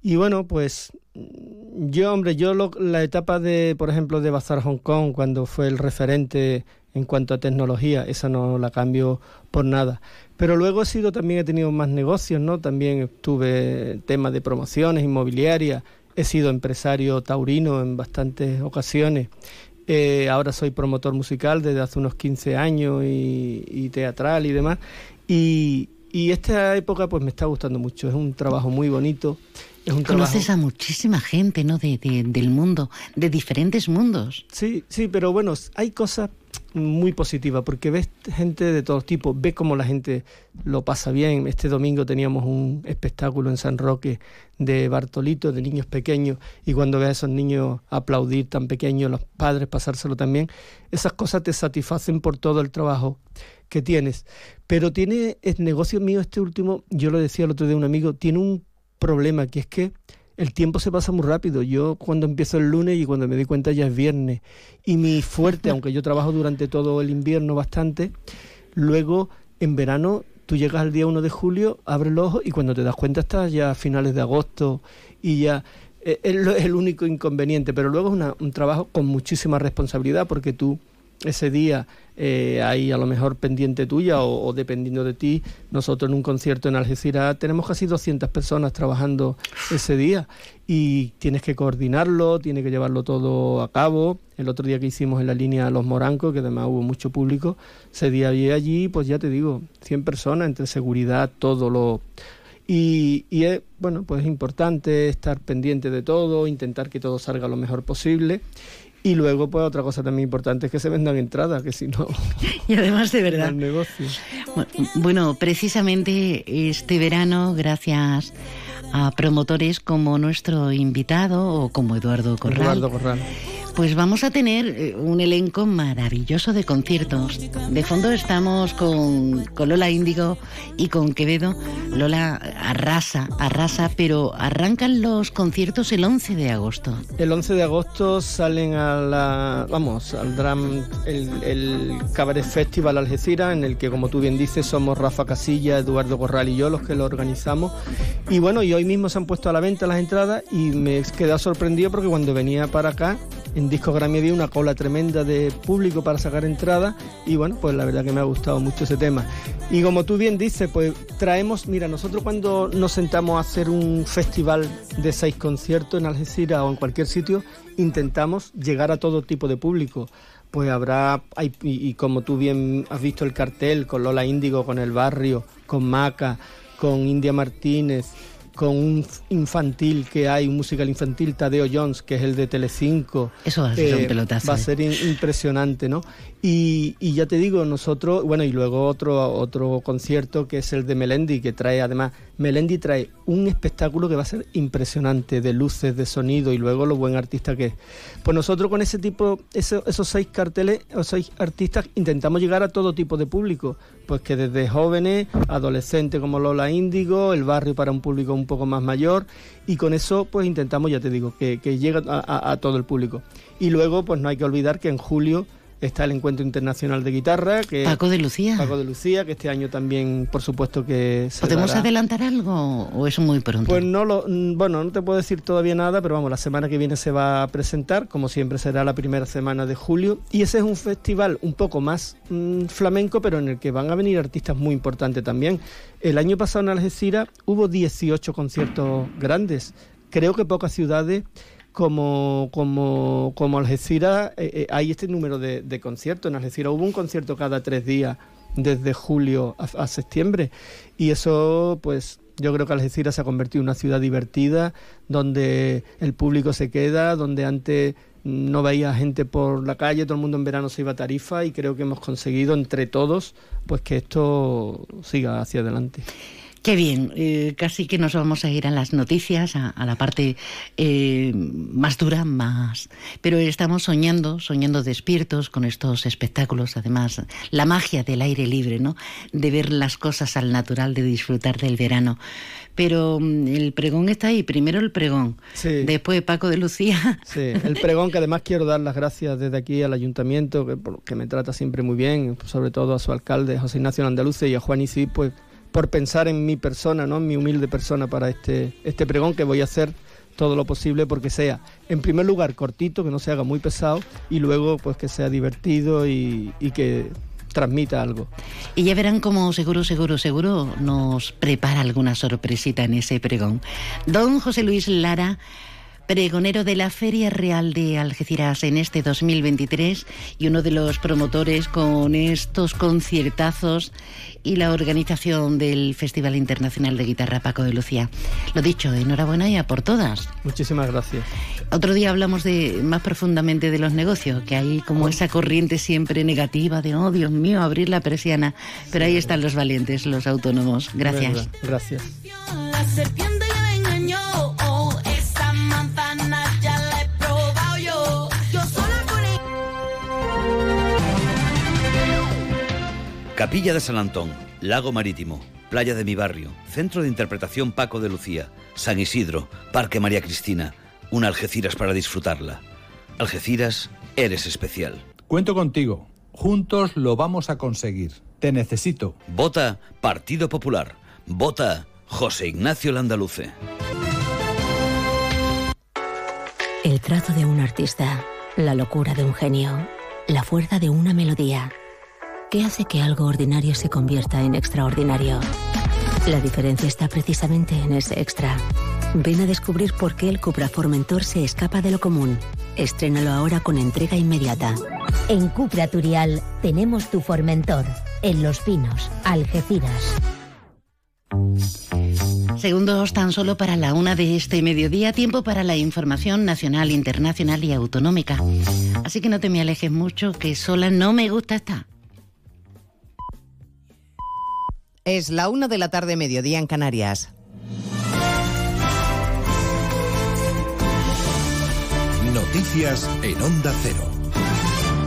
Y bueno, pues yo, hombre, yo la etapa de, por ejemplo, de Bazar Hong Kong, cuando fue el referente en cuanto a tecnología, esa no la cambio por nada. Pero luego he sido también he tenido más negocios, ¿no? También tuve temas de promociones inmobiliarias, he sido empresario taurino en bastantes ocasiones. Eh, ahora soy promotor musical desde hace unos 15 años y, teatral y demás. Y, esta época pues me está gustando mucho, es un trabajo muy bonito. Es un Conoces a muchísima gente, ¿no? De, del mundo, de diferentes mundos. Sí, sí, pero bueno, hay cosas muy positiva porque ves gente de todos tipos, ves cómo la gente lo pasa bien. Este domingo teníamos un espectáculo en San Roque de Bartolito, de niños pequeños, y cuando ves a esos niños aplaudir tan pequeños, los padres pasárselo también, esas cosas te satisfacen por todo el trabajo que tienes. Pero tiene el negocio mío este último, yo lo decía el otro día a un amigo, tiene un problema que es que el tiempo se pasa muy rápido. Yo cuando empiezo el lunes y cuando me doy cuenta ya es viernes. Y mi fuerte, aunque yo trabajo durante todo el invierno bastante, luego en verano tú llegas al día 1 de julio, abres los ojos y cuando te das cuenta estás ya a finales de agosto y ya eh, es el único inconveniente. Pero luego es un trabajo con muchísima responsabilidad porque tú ese día eh, hay a lo mejor pendiente tuya o, dependiendo de ti, nosotros en un concierto en Algeciras tenemos casi 200 personas trabajando ese día y tienes que coordinarlo, tienes que llevarlo todo a cabo. El otro día que hicimos en la línea Los Morancos, que además hubo mucho público, ese día allí, pues ya te digo, 100 personas entre seguridad, todo lo... Y, y es, bueno, pues es importante estar pendiente de todo, intentar que todo salga lo mejor posible y luego, pues otra cosa también importante es que se vendan entradas, que si no... Y además de verdad. negocio. Bueno, precisamente este verano, gracias a promotores como nuestro invitado o como Eduardo Corral. Eduardo Corral pues vamos a tener eh, un elenco maravilloso de conciertos. De fondo estamos con, Lola Índigo y con Quevedo. Lola arrasa, arrasa, pero arrancan los conciertos el 11 de agosto. El 11 de agosto salen a la, vamos, al Dram, el, el Cabaret Festival Algeciras, en el que, como tú bien dices, somos Rafa Casilla, Eduardo Corral y yo los que lo organizamos. Y bueno, y hoy mismo se han puesto a la venta las entradas y me he quedado sorprendido porque cuando venía para acá Disco Grammy había una cola tremenda de público para sacar entradas y bueno, pues la verdad que me ha gustado mucho ese tema. Y como tú bien dices, pues traemos, mira, nosotros cuando nos sentamos a hacer un festival de seis conciertos en Algeciras o en cualquier sitio, intentamos llegar a todo tipo de público pues habrá, y, y, como tú bien has visto el cartel, con Lola Índigo, con El Barrio, con Maca, con India Martínez, con un infantil que hay, un musical infantil, Tadeo Jones, que es el de Telecinco. Eso va a ser un eh, pelotazo. Va a ser impresionante, ¿no? Y, y, ya te digo, nosotros, bueno, y luego otro, otro concierto que es el de Melendi, que trae además, Melendi trae un espectáculo que va a ser impresionante, de luces, de sonido, y luego lo buen artista que es. Pues nosotros con ese tipo, esos seis carteles, o seis artistas, intentamos llegar a todo tipo de público, pues que desde jóvenes, adolescentes como Lola Índigo, el barrio para un público un poco más mayor, y con eso pues intentamos, ya te digo, que, que llegue a todo el público. Y luego pues no hay que olvidar que en julio Está el Encuentro Internacional de Guitarra. Que Paco de Lucía. Paco de Lucía, que este año también, por supuesto, que se ¿Podemos adelantar algo o es muy pronto? Pues no lo, mm, bueno, no te puedo decir todavía nada, pero vamos, la semana que viene se va a presentar, como siempre será la primera semana de julio. Y ese es un festival un poco más mm, flamenco, pero en el que van a venir artistas muy importantes también. El año pasado en Algeciras hubo 18 conciertos grandes. Creo que pocas ciudades como, como, como Algeciras eh, eh, hay este número de, conciertos. En Algeciras hubo un concierto cada tres días desde julio a, septiembre y eso pues yo creo que Algeciras se ha convertido en una ciudad divertida donde el público se queda, donde antes no veía gente por la calle, todo el mundo en verano se iba a Tarifa y creo que hemos conseguido entre todos pues que esto siga hacia adelante. Qué bien, eh, casi que nos vamos a ir a las noticias, a, la parte eh, más dura, más. Pero estamos soñando, soñando despiertos con estos espectáculos, además, la magia del aire libre, ¿no? De ver las cosas al natural, de disfrutar del verano. Pero mm, el pregón está ahí, primero el pregón, después Paco de Lucía. Sí, el pregón que además quiero dar las gracias desde aquí al ayuntamiento, que, que me trata siempre muy bien, sobre todo a su alcalde José Ignacio Andaluce y a Juan Icí, pues por pensar en mi persona, ¿no? en mi humilde persona para este, este pregón que voy a hacer todo lo posible porque sea, en primer lugar, cortito, que no se haga muy pesado y luego pues que sea divertido y, y que transmita algo. Y ya verán cómo seguro, seguro, seguro nos prepara alguna sorpresita en ese pregón. Don José Luis Lara, pregonero de la Feria Real de Algeciras en este 2023 y uno de los promotores con estos conciertazos y la organización del Festival Internacional de Guitarra Paco de Lucía. Lo dicho, enhorabuena ya por todas. Muchísimas gracias. Otro día hablamos de más profundamente de los negocios, que hay como esa corriente siempre negativa de, oh Dios mío, abrir la persiana. Pero ahí están los valientes, los autónomos. Gracias. Gracias. Capilla de San Antón, Lago Marítimo, Playa de mi Barrio, Centro de Interpretación Paco de Lucía, San Isidro, Parque María Cristina, una Algeciras para disfrutarla. Algeciras, eres especial. Cuento contigo. Juntos lo vamos a conseguir. Te necesito. Vota Partido Popular. Vota José Ignacio Landaluce. El trazo de un artista, la locura de un genio, la fuerza de una melodía ¿Qué hace que algo ordinario se convierta en extraordinario? La diferencia está precisamente en ese extra. Ven a descubrir por qué el Cupra Formentor se escapa de lo común. Estrénalo ahora con entrega inmediata. En Cupra Turial tenemos tu Formentor. En Los Pinos, Algeciras. Segundos tan solo para la una de este mediodía, tiempo para la información nacional, internacional y autonómica. Así que no te me alejes mucho, que sola no me gusta estar. Es la una de la tarde, mediodía en Canarias. Noticias en Onda Cero.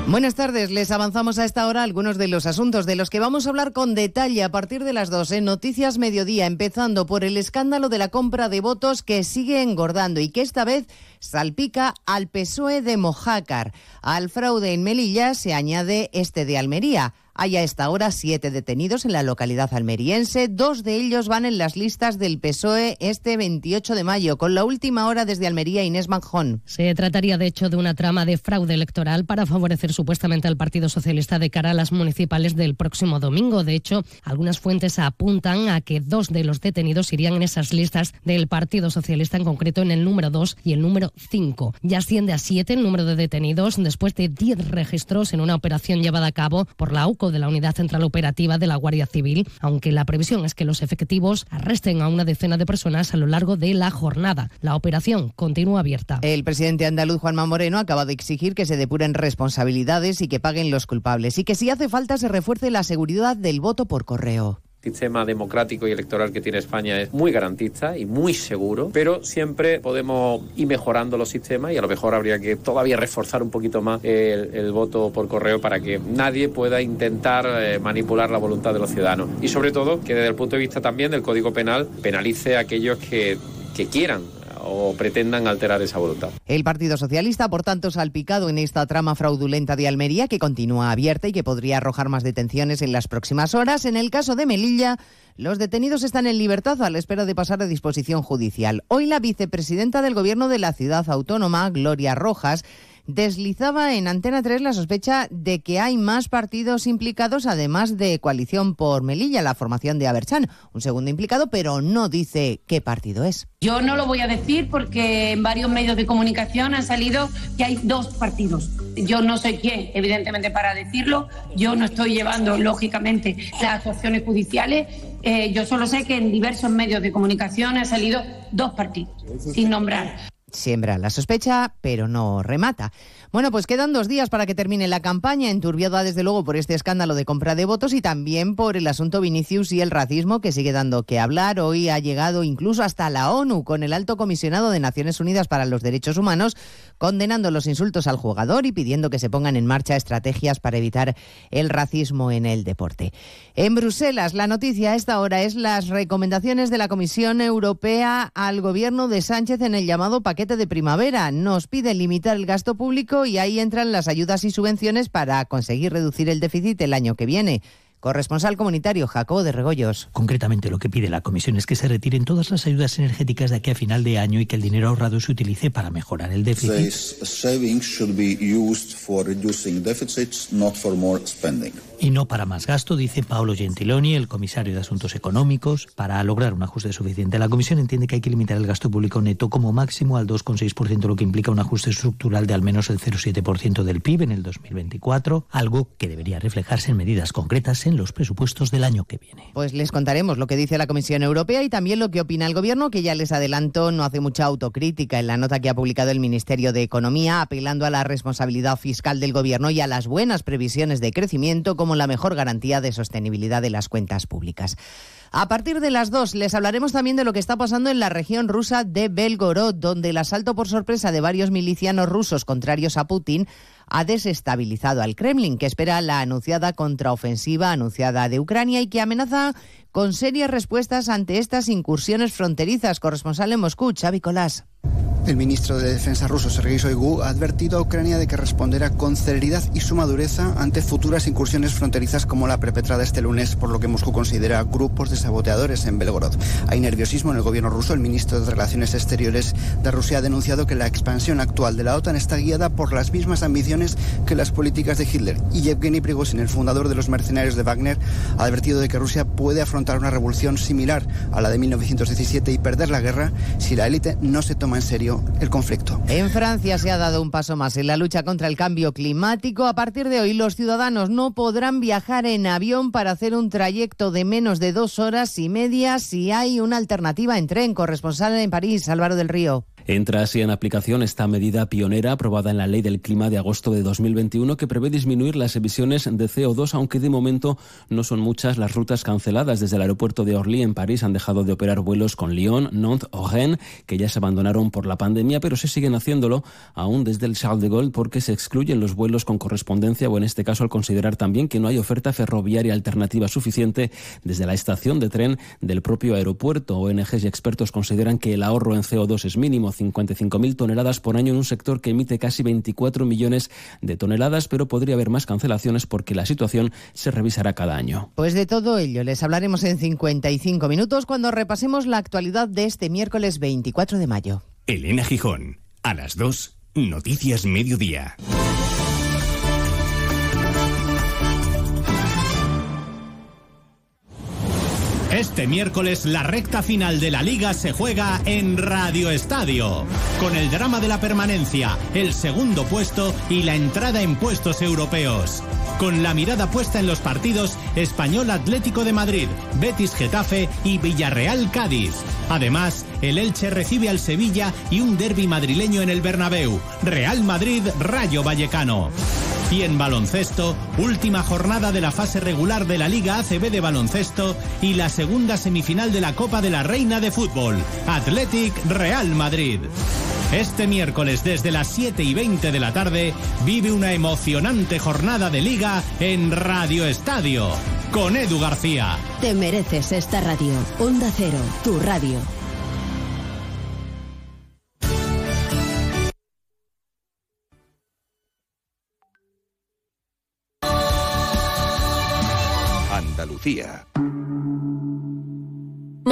Buenas tardes, les avanzamos a esta hora algunos de los asuntos de los que vamos a hablar con detalle a partir de las dos en Noticias Mediodía, empezando por el escándalo de la compra de votos que sigue engordando y que esta vez salpica al PSOE de Mojácar. Al fraude en Melilla se añade este de Almería. Hay a esta hora siete detenidos en la localidad almeriense. Dos de ellos van en las listas del PSOE este 28 de mayo, con la última hora desde Almería Inés Manjón. Se trataría, de hecho, de una trama de fraude electoral para favorecer supuestamente al Partido Socialista de cara a las municipales del próximo domingo. De hecho, algunas fuentes apuntan a que dos de los detenidos irían en esas listas del Partido Socialista, en concreto en el número 2 y el número 5. Ya asciende a siete el número de detenidos después de 10 registros en una operación llevada a cabo por la UCO de la Unidad Central Operativa de la Guardia Civil, aunque la previsión es que los efectivos arresten a una decena de personas a lo largo de la jornada. La operación continúa abierta. El presidente andaluz Juanma Moreno acaba de exigir que se depuren responsabilidades y que paguen los culpables y que si hace falta se refuerce la seguridad del voto por correo sistema democrático y electoral que tiene España es muy garantista y muy seguro, pero siempre podemos ir mejorando los sistemas y a lo mejor habría que todavía reforzar un poquito más el, voto por correo para que nadie pueda intentar eh, manipular la voluntad de los ciudadanos. Y sobre todo que desde el punto de vista también del Código Penal penalice a aquellos que, que quieran o pretendan alterar esa voluntad. El Partido Socialista, por tanto, salpicado en esta trama fraudulenta de Almería que continúa abierta y que podría arrojar más detenciones en las próximas horas. En el caso de Melilla, los detenidos están en libertad a la espera de pasar a disposición judicial. Hoy la vicepresidenta del Gobierno de la ciudad autónoma, Gloria Rojas, deslizaba en Antena 3 la sospecha de que hay más partidos implicados, además de Coalición por Melilla, la formación de Aberchan. Un segundo implicado, pero no dice qué partido es. Yo no lo voy a decir porque en varios medios de comunicación han salido que hay dos partidos. Yo no soy quién, evidentemente, para decirlo. Yo no estoy llevando, lógicamente, las actuaciones judiciales. Eh, yo solo sé que en diversos medios de comunicación han salido dos partidos, sin nombrar siembra la sospecha, pero no remata. Bueno, pues quedan dos días para que termine la campaña, enturbiada desde luego por este escándalo de compra de votos y también por el asunto Vinicius y el racismo que sigue dando que hablar. Hoy ha llegado incluso hasta la ONU con el alto comisionado de Naciones Unidas para los Derechos Humanos condenando los insultos al jugador y pidiendo que se pongan en marcha estrategias para evitar el racismo en el deporte. En Bruselas, la noticia a esta hora es las recomendaciones de la Comisión Europea al gobierno de Sánchez en el llamado paquete de primavera. Nos pide limitar el gasto público y ahí entran las ayudas y subvenciones para conseguir reducir el déficit el año que viene. Corresponsal comunitario Jacobo de Regoyos. Concretamente lo que pide la Comisión es que se retiren todas las ayudas energéticas de aquí a final de año y que el dinero ahorrado se utilice para mejorar el déficit. Y no para más gasto, dice Paolo Gentiloni, el comisario de Asuntos Económicos. Para lograr un ajuste suficiente, la Comisión entiende que hay que limitar el gasto público neto como máximo al 2,6%, lo que implica un ajuste estructural de al menos el 0,7% del PIB en el 2024, algo que debería reflejarse en medidas concretas en los presupuestos del año que viene. Pues les contaremos lo que dice la Comisión Europea y también lo que opina el Gobierno, que ya les adelanto no hace mucha autocrítica en la nota que ha publicado el Ministerio de Economía, apelando a la responsabilidad fiscal del Gobierno y a las buenas previsiones de crecimiento la mejor garantía de sostenibilidad de las cuentas públicas. A partir de las dos les hablaremos también de lo que está pasando en la región rusa de Belgorod, donde el asalto por sorpresa de varios milicianos rusos contrarios a Putin ha desestabilizado al Kremlin, que espera la anunciada contraofensiva anunciada de Ucrania y que amenaza con serias respuestas ante estas incursiones fronterizas. Corresponsal en Moscú, Xavi Colás. El ministro de Defensa ruso, Sergei Shoigu, ha advertido a Ucrania de que responderá con celeridad y suma dureza ante futuras incursiones fronterizas como la perpetrada este lunes, por lo que Moscú considera grupos de saboteadores en Belgorod. Hay nerviosismo en el gobierno ruso. El ministro de Relaciones Exteriores de Rusia ha denunciado que la expansión actual de la OTAN está guiada por las mismas ambiciones que las políticas de Hitler. Y Yevgeny Prigozhin, el fundador de los mercenarios de Wagner, ha advertido de que Rusia puede afrontar una revolución similar a la de 1917 y perder la guerra si la élite no se toma en serio el conflicto. En Francia se ha dado un paso más en la lucha contra el cambio climático. A partir de hoy, los ciudadanos no podrán viajar en avión para hacer un trayecto de menos de dos horas y media si hay una alternativa en tren. Corresponsal en París, Álvaro del Río. Entra así en aplicación esta medida pionera aprobada en la Ley del Clima de agosto de 2021 que prevé disminuir las emisiones de CO2, aunque de momento no son muchas las rutas canceladas. Desde el aeropuerto de Orly en París han dejado de operar vuelos con Lyon, Nantes o Rennes, que ya se abandonaron por la pandemia, pero se siguen haciéndolo aún desde el Charles de Gaulle porque se excluyen los vuelos con correspondencia o en este caso al considerar también que no hay oferta ferroviaria alternativa suficiente desde la estación de tren del propio aeropuerto. ONGs y expertos consideran que el ahorro en CO2 es mínimo 55.000 toneladas por año en un sector que emite casi 24 millones de toneladas, pero podría haber más cancelaciones porque la situación se revisará cada año. Pues de todo ello les hablaremos en 55 minutos cuando repasemos la actualidad de este miércoles 24 de mayo. Elena Gijón, a las 2, Noticias Mediodía. Este miércoles la recta final de la liga se juega en Radio Estadio, con el drama de la permanencia, el segundo puesto y la entrada en puestos europeos. Con la mirada puesta en los partidos Español Atlético de Madrid, Betis Getafe y Villarreal Cádiz. Además, el Elche recibe al Sevilla y un derby madrileño en el Bernabéu, Real Madrid Rayo Vallecano. Y en baloncesto, última jornada de la fase regular de la Liga ACB de baloncesto y la segunda semifinal de la Copa de la Reina de Fútbol, Athletic Real Madrid. Este miércoles desde las 7 y 20 de la tarde vive una emocionante jornada de liga en Radio Estadio con Edu García. Te mereces esta radio. Onda Cero, tu radio.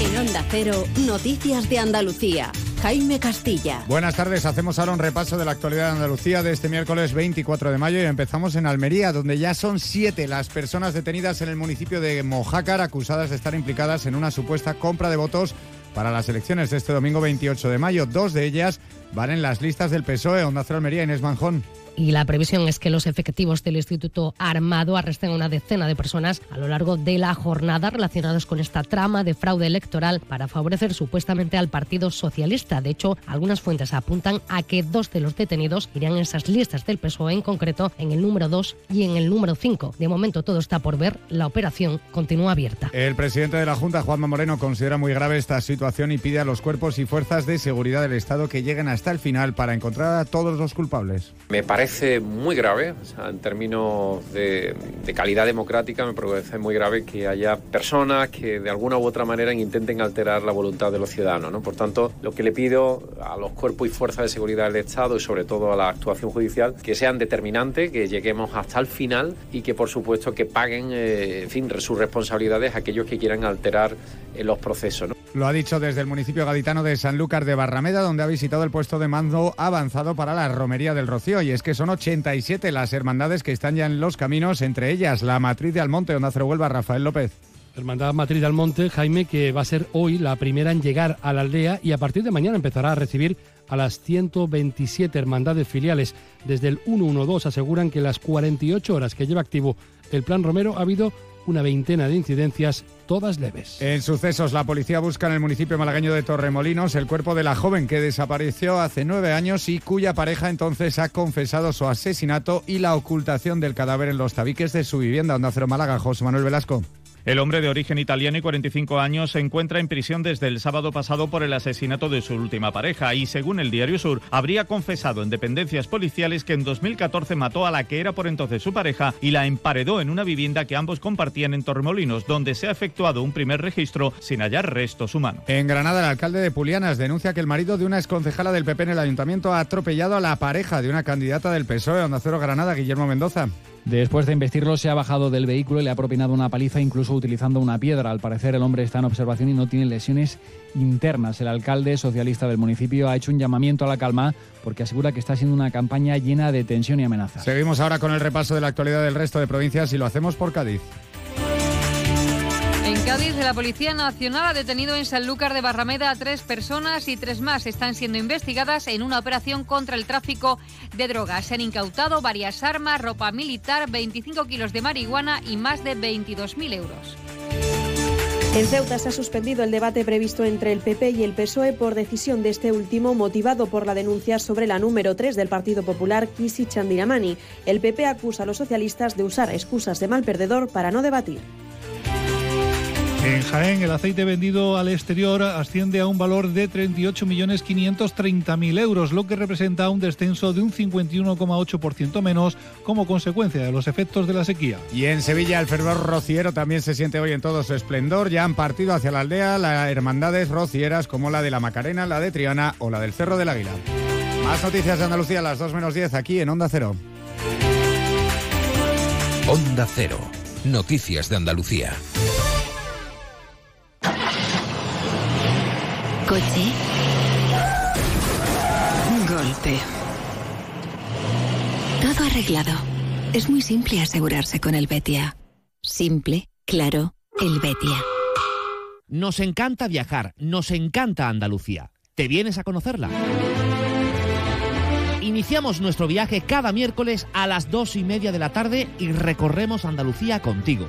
En Onda Cero, Noticias de Andalucía. Jaime Castilla. Buenas tardes, hacemos ahora un repaso de la actualidad de Andalucía de este miércoles 24 de mayo y empezamos en Almería, donde ya son siete las personas detenidas en el municipio de Mojácar acusadas de estar implicadas en una supuesta compra de votos para las elecciones de este domingo 28 de mayo. Dos de ellas van en las listas del PSOE, Onda Cero Almería, Inés Manjón. Y la previsión es que los efectivos del Instituto Armado arresten a una decena de personas a lo largo de la jornada relacionadas con esta trama de fraude electoral para favorecer supuestamente al Partido Socialista. De hecho, algunas fuentes apuntan a que dos de los detenidos irían en esas listas del PSOE, en concreto en el número 2 y en el número 5. De momento todo está por ver, la operación continúa abierta. El presidente de la Junta, Juanma Moreno, considera muy grave esta situación y pide a los cuerpos y fuerzas de seguridad del Estado que lleguen hasta el final para encontrar a todos los culpables. Me parece muy grave, en términos de, calidad democrática, me parece muy grave que haya personas que de alguna u otra manera intenten alterar la voluntad de los ciudadanos. ¿no? Por tanto, lo que le pido a los cuerpos y fuerzas de seguridad del Estado y sobre todo a la actuación judicial, que sean determinantes, que lleguemos hasta el final y que por supuesto que paguen eh, en fin, sus responsabilidades aquellos que quieran alterar eh, los procesos. Lo ha dicho desde el municipio gaditano de Sanlúcar de Barrameda, donde ha visitado el puesto de mando avanzado para la romería del Rocío. Y es que son 87 las hermandades que están ya en los caminos, entre ellas la matriz de Almonte, donde hace Huelva, Rafael López. Hermandad Matriz de Almonte, Jaime, que va a ser hoy la primera en llegar a la aldea y a partir de mañana empezará a recibir a las 127 hermandades filiales. Desde el 112 aseguran que las 48 horas que lleva activo el Plan Romero ha habido una veintena de incidencias, todas leves. En sucesos, la policía busca en el municipio malagueño de Torremolinos el cuerpo de la joven que desapareció hace nueve años y cuya pareja entonces ha confesado su asesinato y la ocultación del cadáver en los tabiques de su vivienda. Onda Cero Málaga, José Manuel Velasco. El hombre de origen italiano y 45 años se encuentra en prisión desde el sábado pasado por el asesinato de su última pareja y, según el Diario Sur, habría confesado en dependencias policiales que en 2014 mató a la que era por entonces su pareja y la emparedó en una vivienda que ambos compartían en Torremolinos, donde se ha efectuado un primer registro sin hallar restos humanos. En Granada, el alcalde de Pulianas denuncia que el marido de una exconcejala del PP en el ayuntamiento ha atropellado a la pareja de una candidata del PSOE, Onda Cero Granada, Guillermo Mendoza. Después de investirlo, se ha bajado del vehículo y le ha propinado una paliza, incluso utilizando una piedra. Al parecer, el hombre está en observación y no tiene lesiones internas. El alcalde socialista del municipio ha hecho un llamamiento a la calma porque asegura que está siendo una campaña llena de tensión y amenazas. Seguimos ahora con el repaso de la actualidad del resto de provincias y lo hacemos por Cádiz. Cádiz, la Policía Nacional ha detenido en Sanlúcar de Barrameda a tres personas y tres más están siendo investigadas en una operación contra el tráfico de drogas. Se han incautado varias armas, ropa militar, 25 kilos de marihuana y más de 22.000 euros. En Ceuta se ha suspendido el debate previsto entre el PP y el PSOE por decisión de este último, motivado por la denuncia sobre la número 3 del Partido Popular, Kisi Chandiramani. El PP acusa a los socialistas de usar excusas de mal perdedor para no debatir. En Jaén, el aceite vendido al exterior asciende a un valor de 38.530.000 euros, lo que representa un descenso de un 51,8% menos como consecuencia de los efectos de la sequía. Y en Sevilla, el fervor rociero también se siente hoy en todo su esplendor. Ya han partido hacia la aldea las hermandades rocieras como la de la Macarena, la de Triana o la del Cerro del Águila. Más noticias de Andalucía a las 2 menos 10 aquí en Onda Cero. Onda Cero. Noticias de Andalucía. Coche. Golpe. Todo arreglado. Es muy simple asegurarse con el Betia. Simple, claro, el Betia. Nos encanta viajar, nos encanta Andalucía. ¿Te vienes a conocerla? Iniciamos nuestro viaje cada miércoles a las dos y media de la tarde y recorremos Andalucía contigo.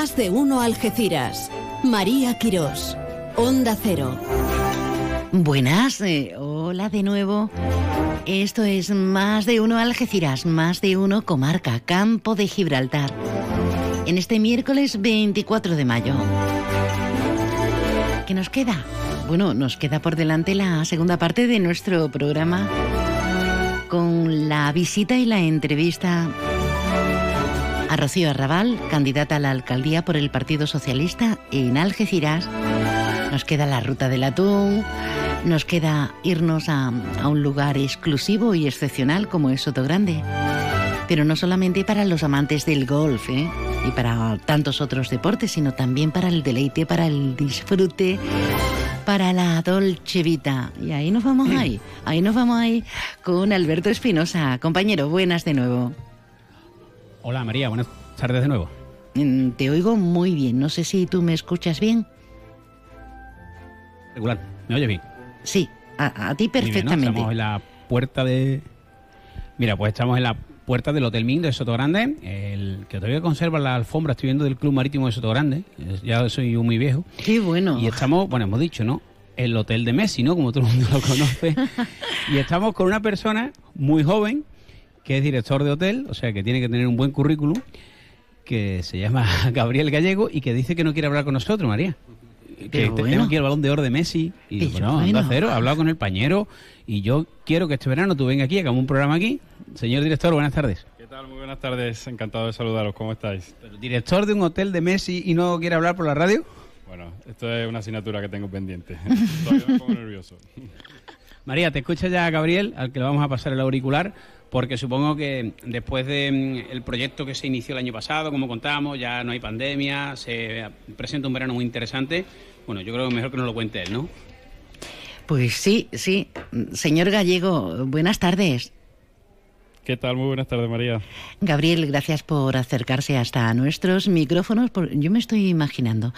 Más de uno Algeciras. María Quirós. Onda Cero. Buenas, eh, hola de nuevo. Esto es Más de uno Algeciras, Más de uno Comarca, Campo de Gibraltar. En este miércoles 24 de mayo. ¿Qué nos queda? Bueno, nos queda por delante la segunda parte de nuestro programa con la visita y la entrevista a Rocío Arrabal, candidata a la alcaldía por el Partido Socialista en Algeciras Nos queda la ruta del atún, nos queda irnos a, a un lugar exclusivo y excepcional como es Soto Grande. Pero no solamente para los amantes del golf ¿eh? y para tantos otros deportes, sino también para el deleite, para el disfrute, para la dolce vita. Y ahí nos vamos ahí, ahí nos vamos ahí con Alberto Espinosa. Compañero, buenas de nuevo. Hola María, buenas tardes de nuevo. Mm, Te oigo muy bien, no sé si tú me escuchas bien. Regular, ¿me oye bien? Sí, a, a ti Muy bien, ¿no? perfectamente. Estamos en la puerta de... Mira, pues estamos en la puerta del Hotel Ming de Soto Grande, el que todavía conserva la alfombra, estoy viendo del Club Marítimo de Soto Grande, es- ya soy un muy viejo. Qué bueno. Y estamos, bueno, hemos dicho, ¿no? El Hotel de Messi, ¿no? Como todo el mundo lo conoce. y estamos con una persona muy joven, que es director de hotel, o sea, que tiene que tener un buen currículum, que se llama Gabriel Gallego y que dice que no quiere hablar con nosotros, María. Que Pero bueno. tengo aquí el balón de oro de Messi. Y digo, Pero no, anda bueno. cero, he hablado con el pañero y yo quiero que este verano tú vengas aquí, hagamos un programa aquí. Señor director, buenas tardes. ¿Qué tal? Muy buenas tardes, encantado de saludaros, ¿cómo estáis? Director de un hotel de Messi y no quiere hablar por la radio. Bueno, esto es una asignatura que tengo pendiente. Todavía me pongo nervioso. María, te escucha ya Gabriel, al que le vamos a pasar el auricular, porque supongo que después del proyecto que se inició el año pasado, como contábamos, ya no hay pandemia, se presenta un verano muy interesante. Bueno, yo creo que mejor que nos lo cuente él, ¿no? Pues sí, sí. Señor Gallego, buenas tardes. ¿Qué tal? Muy buenas tardes, María. Gabriel, gracias por acercarse hasta nuestros micrófonos. Yo me estoy imaginando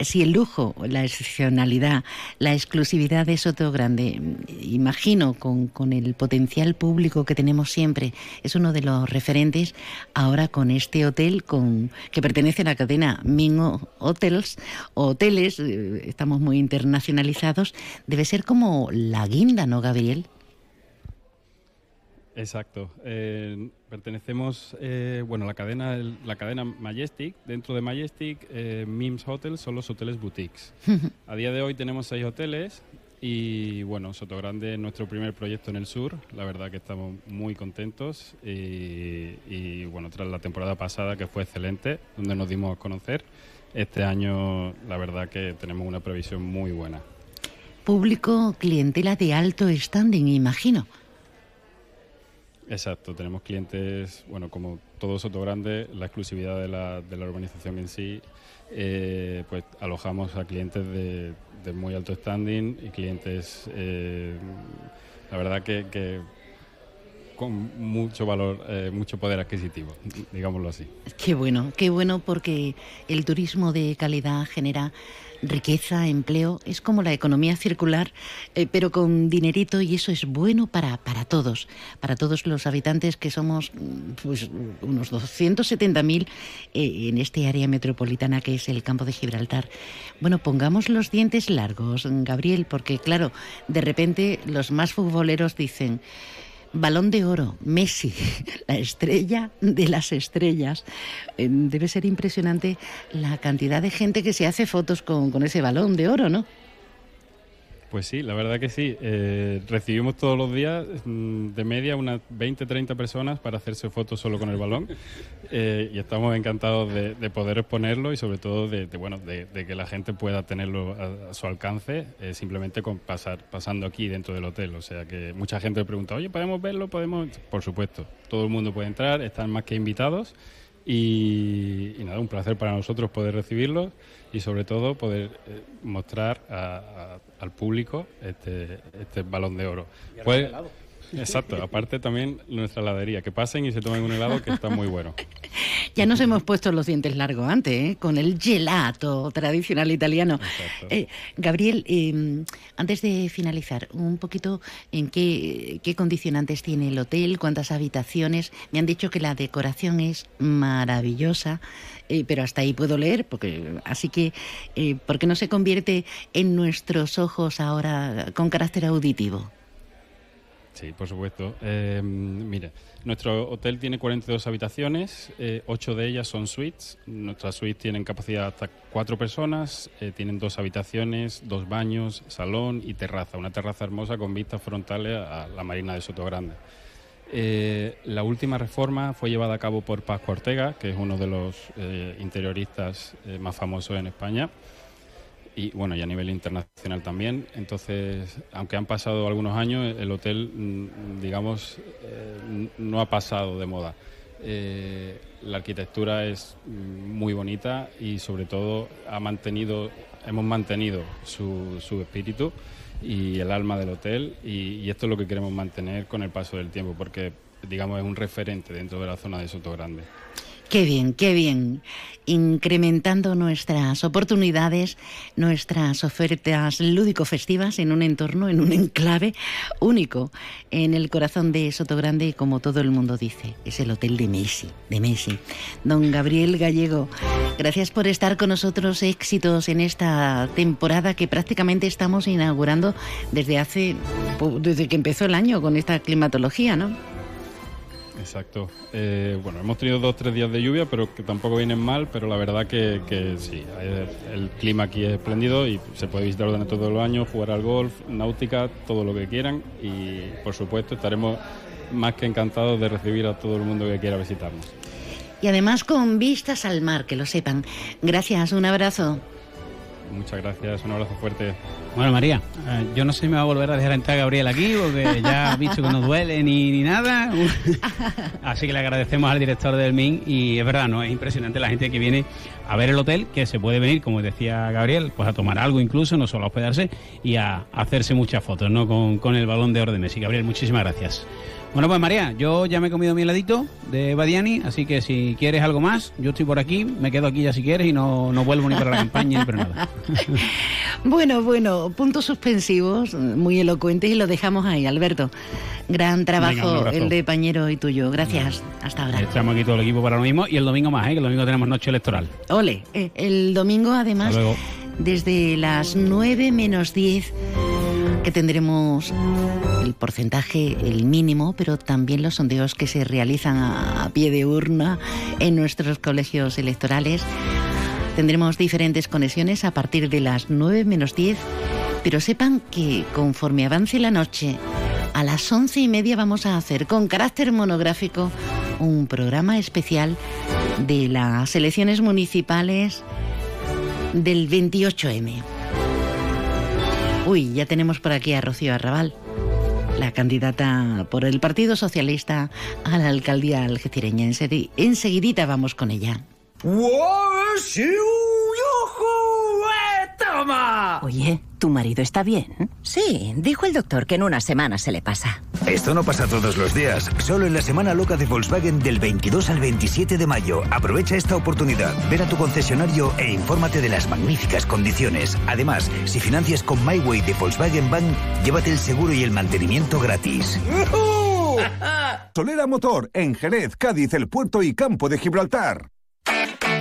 si el lujo, la excepcionalidad, la exclusividad de Soto Grande, imagino con, con el potencial público que tenemos siempre, es uno de los referentes ahora con este hotel con que pertenece a la cadena Mingo Hotels, hoteles, eh, estamos muy internacionalizados, debe ser como la guinda, ¿no, Gabriel? Exacto. Eh, pertenecemos, eh, bueno, la cadena, la cadena Majestic. Dentro de Majestic, eh, Mims Hotels son los hoteles boutiques. A día de hoy tenemos seis hoteles y, bueno, Sotogrande es nuestro primer proyecto en el sur. La verdad que estamos muy contentos y, y, bueno, tras la temporada pasada que fue excelente, donde nos dimos a conocer, este año la verdad que tenemos una previsión muy buena. Público, clientela de alto standing, imagino. Exacto, tenemos clientes, bueno, como todo Sotogrande, la exclusividad de la, de la urbanización en sí, eh, pues alojamos a clientes de, muy alto standing y clientes, eh, la verdad que, que con mucho valor, eh, mucho poder adquisitivo, digámoslo así. Qué bueno, qué bueno porque el turismo de calidad genera riqueza, empleo, es como la economía circular, eh, pero con dinerito y eso es bueno para, para todos, para todos los habitantes que somos mm, pues, unos 270.000 eh, en este área metropolitana que es el campo de Gibraltar. Bueno, pongamos los dientes largos, Gabriel, porque claro, de repente los más futboleros dicen... Balón de oro, Messi, la estrella de las estrellas. Eh, Debe ser impresionante la cantidad de gente que se hace fotos con, con ese balón de oro, ¿no? Pues sí, la verdad que sí. Eh, recibimos todos los días mm, de media unas 20, 30 personas para hacerse fotos solo con el balón Eh, y estamos encantados de, de poder exponerlo y sobre todo de, de, bueno, de, de que la gente pueda tenerlo a, a su alcance eh, simplemente con pasar, pasando aquí dentro del hotel. O sea que mucha gente me pregunta, oye, ¿podemos verlo? ¿Podemos? Por supuesto, todo el mundo puede entrar, están más que invitados. Y, y nada, un placer para nosotros poder recibirlos y sobre todo poder eh, mostrar a- al público este, este balón de oro. Pues- exacto, aparte también nuestra heladería, que pasen y se tomen un helado que está muy bueno. Ya nos hemos puesto los dientes largos antes, ¿eh? con el gelato tradicional italiano. Eh, Gabriel, eh, antes de finalizar, un poquito en qué, qué condicionantes tiene el hotel, cuántas habitaciones. Me han dicho que la decoración es maravillosa, eh, pero hasta ahí puedo leer, porque así que, eh, ¿por qué no se convierte en nuestros ojos ahora con carácter auditivo? Sí, por supuesto. Eh, mira, nuestro hotel tiene 42 habitaciones, eh, 8 de ellas son suites. Nuestras suites tienen capacidad hasta 4 personas, eh, tienen dos habitaciones, dos baños, salón y terraza. Una terraza hermosa con vistas frontales a la marina de Sotogrande. Eh, la última reforma fue llevada a cabo por Pascu Ortega, que es uno de los eh, interioristas eh, más famosos en España. Y bueno, y a nivel internacional también. Entonces, aunque han pasado algunos años, el hotel, mm, digamos, eh, no ha pasado de moda. Eh, la arquitectura es mm, muy bonita y sobre todo ha mantenido, hemos mantenido su, su espíritu y el alma del hotel y, y esto es lo que queremos mantener con el paso del tiempo porque digamos es un referente dentro de la zona de Soto Grande. Qué bien, qué bien. Incrementando nuestras oportunidades, nuestras ofertas lúdico-festivas en un entorno, en un enclave único en el corazón de Sotogrande y como todo el mundo dice, es el hotel de Messi, de Messi. Don Gabriel Gallego, gracias por estar con nosotros. Éxitos en esta temporada que prácticamente estamos inaugurando desde hace, desde que empezó el año con esta climatología, ¿no? Exacto. Eh, bueno, hemos tenido dos tres días de lluvia, pero que tampoco vienen mal, pero la verdad que, que sí, eh, el clima aquí es espléndido y se puede visitar durante todo el año, jugar al golf, náutica, todo lo que quieran y por supuesto estaremos más que encantados de recibir a todo el mundo que quiera visitarnos. Y además con vistas al mar, que lo sepan. Gracias, un abrazo. Muchas gracias, un abrazo fuerte. Bueno, María, eh, yo no sé si me va a volver a dejar entrar Gabriel aquí, porque ya ha visto que no duele ni, ni nada. Así que le agradecemos al director del MIN y es verdad, ¿no? Es impresionante la gente que viene a ver el hotel, que se puede venir, como decía Gabriel, pues a tomar algo incluso, no solo a hospedarse, y a hacerse muchas fotos, ¿no? Con, con el balón de oro de Messi. Gabriel, muchísimas gracias. Bueno, pues María, yo ya me he comido mi heladito de Badiani, así que si quieres algo más, yo estoy por aquí, me quedo aquí ya si quieres y no, no vuelvo ni para la campaña ni para nada. Bueno, bueno, puntos suspensivos, muy elocuentes y lo dejamos ahí, Alberto. Gran Venga, trabajo abrazo. el de Pañero y tuyo. Gracias. Hasta ahora. Estamos aquí todo el equipo para lo mismo y el domingo más, ¿eh? que el domingo tenemos noche electoral. Ole, eh, el domingo además, desde las 9 menos 10, que tendremos el porcentaje, el mínimo, pero también los sondeos que se realizan a, pie de urna en nuestros colegios electorales. Tendremos diferentes conexiones a partir de las 9 menos 10, pero sepan que conforme avance la noche, a las once y media vamos a hacer con carácter monográfico un programa especial de las elecciones municipales del 28M. Uy, ya tenemos por aquí a Rocío Arrabal, la candidata por el Partido Socialista a la alcaldía algecireña. Ensegui- Enseguidita vamos con ella. ¡Toma! Oye, ¿tu marido está bien? Sí, dijo el doctor que en una semana se le pasa. Esto no pasa todos los días, solo en la semana loca de Volkswagen del 22 al 27 de mayo. Aprovecha esta oportunidad, ven a tu concesionario e infórmate de las magníficas condiciones. Además, si financias con MyWay de Volkswagen Bank, llévate el seguro y el mantenimiento gratis. Solera Motor, en Jerez, Cádiz, El Puerto y Campo de Gibraltar.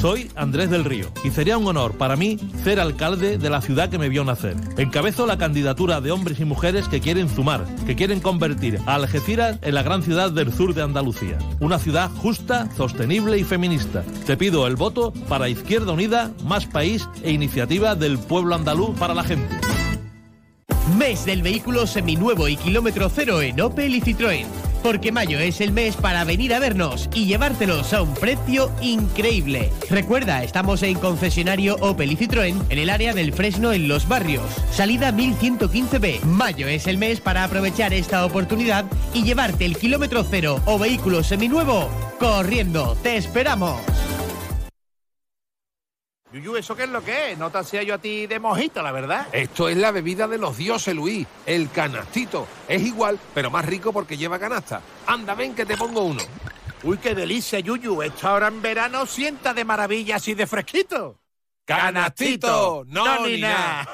Soy Andrés del Río y sería un honor para mí ser alcalde de la ciudad que me vio nacer. Encabezo la candidatura de hombres y mujeres que quieren sumar, que quieren convertir a Algeciras en la gran ciudad del sur de Andalucía. Una ciudad justa, sostenible y feminista. Te pido el voto para Izquierda Unida, Más País e Iniciativa del Pueblo Andaluz para la gente. Mes del vehículo seminuevo y kilómetro cero en Opel y Citroën. Porque mayo es el mes para venir a vernos y llevártelos a un precio increíble. Recuerda, estamos en concesionario Opel y Citroën en el área del Fresno en Los Barrios. Salida 1115B. Mayo es el mes para aprovechar esta oportunidad y llevarte el kilómetro cero o vehículo seminuevo corriendo. ¡Te esperamos! Yuyu, ¿eso qué es lo que es? No te hacía yo a ti de mojito, la verdad. Esto es la bebida de los dioses, Luis, el canastito. Es igual, pero más rico porque lleva canasta. Anda, ven que te pongo uno. Uy, qué delicia, Yuyu. Esto ahora en verano sienta de maravilla así de fresquito. ¡Canastito! No, ni nada.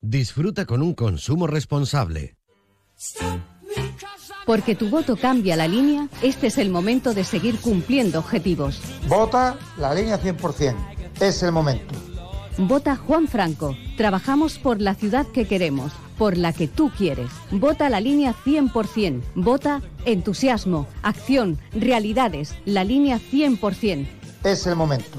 Disfruta con un consumo responsable. Porque tu voto cambia la línea, este es el momento de seguir cumpliendo objetivos. Vota la línea 100%. Es el momento. Vota Juan Franco. Trabajamos por la ciudad que queremos. por la que tú quieres. Vota la línea 100%. Vota entusiasmo, acción, realidades. La línea 100%. Es el momento.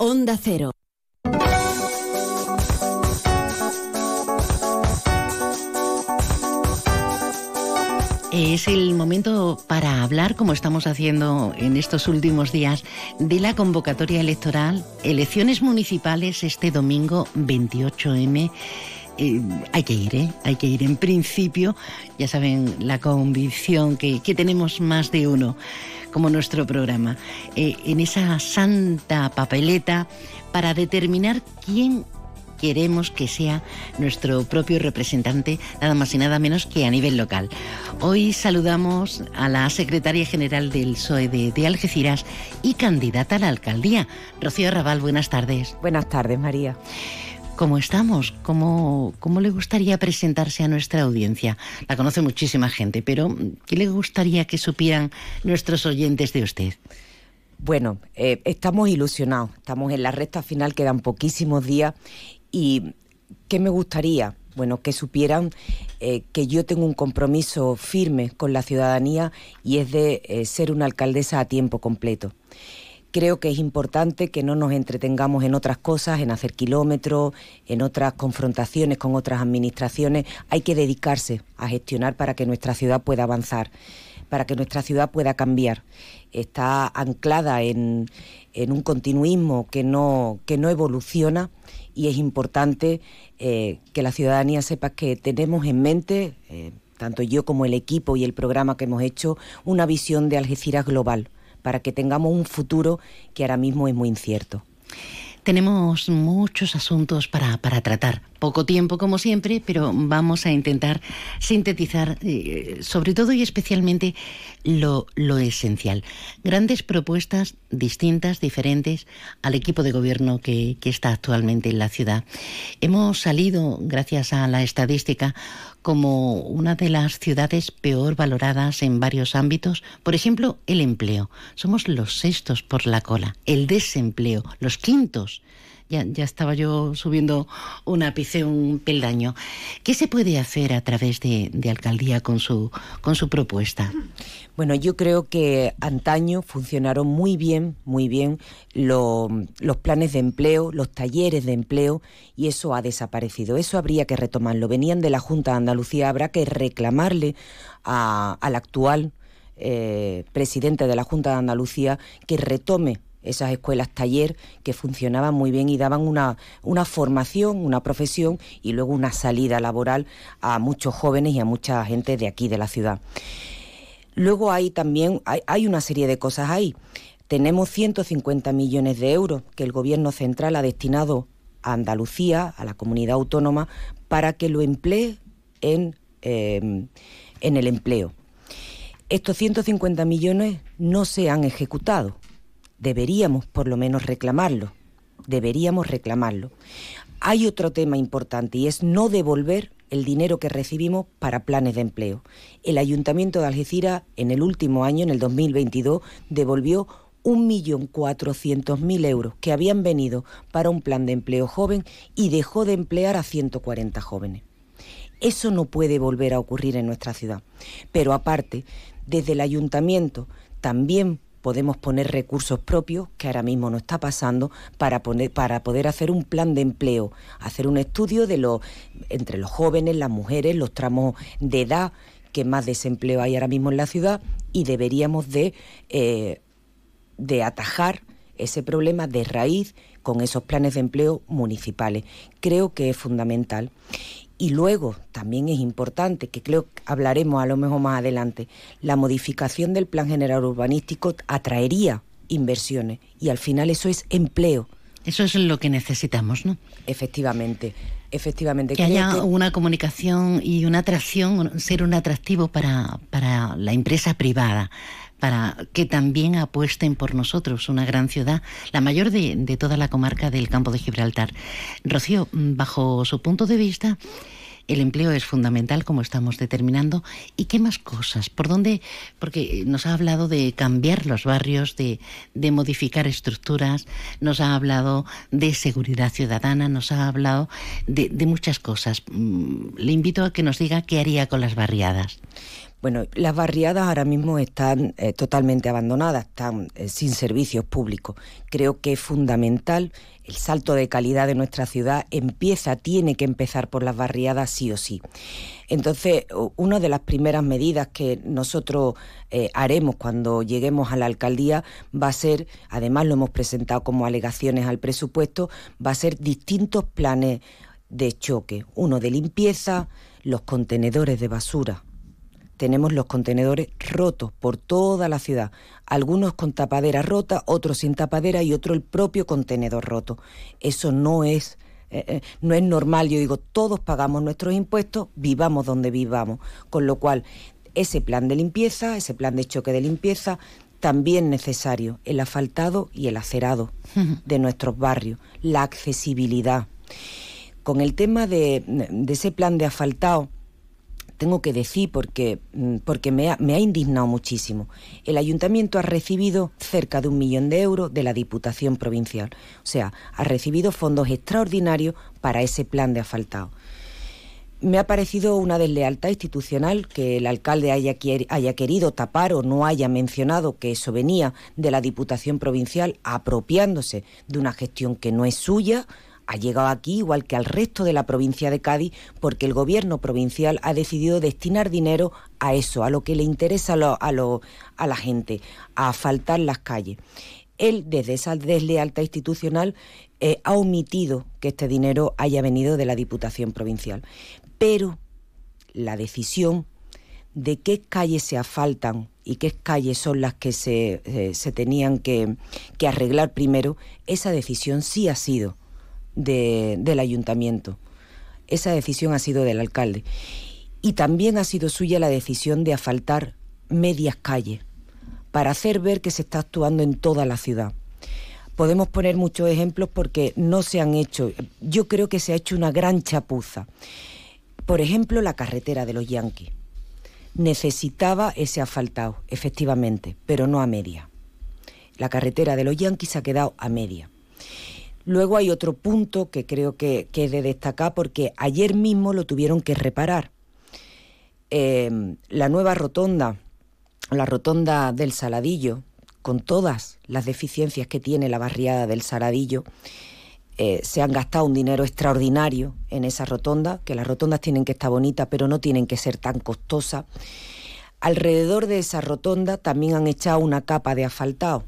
Onda Cero. Es el momento para hablar, como estamos haciendo en estos últimos días, de la convocatoria electoral, elecciones municipales este domingo 28M. Eh, hay que ir, ¿eh? Hay que ir. En principio, ya saben la convicción que, que tenemos más de uno, como nuestro programa, eh, en esa santa papeleta para determinar quién queremos que sea nuestro propio representante, nada más y nada menos que a nivel local. Hoy saludamos a la secretaria general del PSOE de, de Algeciras y candidata a la alcaldía, Rocío Arrabal. Buenas tardes. Buenas tardes, María. ¿Cómo estamos? ¿Cómo, ¿Cómo le gustaría presentarse a nuestra audiencia? La conoce muchísima gente, pero ¿qué le gustaría que supieran nuestros oyentes de usted? Bueno, eh, estamos ilusionados, estamos en la recta final, quedan poquísimos días y ¿qué me gustaría? Bueno, que supieran eh, que yo tengo un compromiso firme con la ciudadanía y es de eh, ser una alcaldesa a tiempo completo. Creo que es importante que no nos entretengamos en otras cosas, en hacer kilómetros, en otras confrontaciones con otras administraciones. Hay que dedicarse a gestionar para que nuestra ciudad pueda avanzar, para que nuestra ciudad pueda cambiar. Está anclada en, un continuismo que no, que no evoluciona y es importante eh, que la ciudadanía sepa que tenemos en mente, eh, tanto yo como el equipo y el programa que hemos hecho, una visión de Algeciras global para que tengamos un futuro que ahora mismo es muy incierto. Tenemos muchos asuntos para, para, tratar. Poco tiempo, como siempre, pero vamos a intentar sintetizar eh, sobre todo y especialmente lo, lo, esencial. Grandes propuestas distintas, diferentes al equipo de gobierno que, que está actualmente en la ciudad. Hemos salido, gracias a la estadística, como una de las ciudades peor valoradas en varios ámbitos. Por ejemplo, el empleo. Somos los sextos por la cola. El desempleo, los quintos. Ya, estaba yo subiendo un ápice, un peldaño. ¿Qué se puede hacer a través de, alcaldía con su, con su propuesta? Bueno, yo creo que antaño funcionaron muy bien, muy bien lo, los planes de empleo, los talleres de empleo, y eso ha desaparecido. Eso habría que retomarlo. Venían de la Junta de Andalucía, habrá que reclamarle al actual eh, presidente de la Junta de Andalucía que retome esas escuelas taller que funcionaban muy bien y daban una, una, formación, una profesión y luego una salida laboral a muchos jóvenes y a mucha gente de aquí, de la ciudad. Luego hay también, hay, una serie de cosas ahí. Tenemos 150 millones de euros que el Gobierno central ha destinado a Andalucía, a la comunidad autónoma, para que lo emplee en, eh, en el empleo. Estos 150 millones no se han ejecutado deberíamos por lo menos reclamarlo, deberíamos reclamarlo. Hay otro tema importante y es no devolver el dinero que recibimos para planes de empleo. El Ayuntamiento de Algeciras en el último año, en el 2022, devolvió 1.400.000 euros que habían venido para un plan de empleo joven y dejó de emplear a 140 jóvenes. Eso no puede volver a ocurrir en nuestra ciudad. Pero aparte, desde el ayuntamiento también podemos poner recursos propios, que ahora mismo no está pasando, para, poner, para poder hacer un plan de empleo, hacer un estudio de lo, entre los jóvenes, las mujeres, los tramos de edad que más desempleo hay ahora mismo en la ciudad y deberíamos de, eh, de atajar ese problema de raíz con esos planes de empleo municipales. Creo que es fundamental. Y luego también es importante, que creo que hablaremos a lo mejor más adelante, la modificación del plan general urbanístico atraería inversiones y al final eso es empleo. Eso es lo que necesitamos, ¿no? Efectivamente, efectivamente. Que haya que- una comunicación y una atracción, ser un atractivo para, para la empresa privada, para que también apuesten por nosotros, una gran ciudad, la mayor de, de toda la comarca del campo de Gibraltar. Rocío, bajo su punto de vista, el empleo es fundamental, como estamos determinando. ¿Y qué más cosas? ¿Por dónde? Porque nos ha hablado de cambiar los barrios, de, de modificar estructuras, nos ha hablado de seguridad ciudadana, nos ha hablado de, de muchas cosas. Mm, Le invito a que nos diga qué haría con las barriadas. Bueno, las barriadas ahora mismo están eh, totalmente abandonadas, están eh, sin servicios públicos. Creo que es fundamental el salto de calidad de nuestra ciudad empieza, tiene que empezar por las barriadas sí o sí. Entonces, una de las primeras medidas que nosotros eh, haremos cuando lleguemos a la alcaldía va a ser, además lo hemos presentado como alegaciones al presupuesto, va a ser distintos planes de choque. Uno de limpieza, los contenedores de basura tenemos los contenedores rotos por toda la ciudad, algunos con tapadera rota, otros sin tapadera y otro el propio contenedor roto. Eso no es eh, eh, no es normal, yo digo, todos pagamos nuestros impuestos, vivamos donde vivamos, con lo cual ese plan de limpieza, ese plan de choque de limpieza, también necesario, el asfaltado y el acerado de nuestros barrios, la accesibilidad. Con el tema de, de ese plan de asfaltado, tengo que decir porque, mm, porque me, ha, me ha indignado muchísimo. El ayuntamiento ha recibido cerca de un millón de euros de la Diputación Provincial. O sea, ha recibido fondos extraordinarios para ese plan de asfaltado. Me ha parecido una deslealtad institucional que el alcalde haya, haya querido tapar o no haya mencionado que eso venía de la Diputación Provincial apropiándose de una gestión que no es suya, ha llegado aquí igual que al resto de la provincia de Cádiz porque el gobierno provincial ha decidido destinar dinero a eso, a lo que le interesa a, la gente, a asfaltar las calles. Él, desde esa deslealtad institucional, eh, ha omitido que este dinero haya venido de la Diputación Provincial. Pero la decisión de qué calles se asfaltan y qué calles son las que se, eh, se tenían que, que arreglar primero, esa decisión sí ha sido de- del ayuntamiento. Esa decisión ha sido del alcalde. Y también ha sido suya la decisión de asfaltar medias calles para hacer ver que se está actuando en toda la ciudad. Podemos poner muchos ejemplos porque no se han hecho. Yo creo que se ha hecho una gran chapuza. Por ejemplo, la carretera de los Yankees. Necesitaba ese asfaltado, efectivamente, pero no a media. La carretera de los Yankees se ha quedado a media. Luego hay otro punto que creo que, que de destacar porque ayer mismo lo tuvieron que reparar. Eh, la nueva rotonda, la rotonda del Saladillo, con todas las deficiencias que tiene la barriada del Saladillo, eh, se han gastado un dinero extraordinario en esa rotonda, que las rotondas tienen que estar bonitas, pero no tienen que ser tan costosas. Alrededor de esa rotonda también han echado una capa de asfaltado,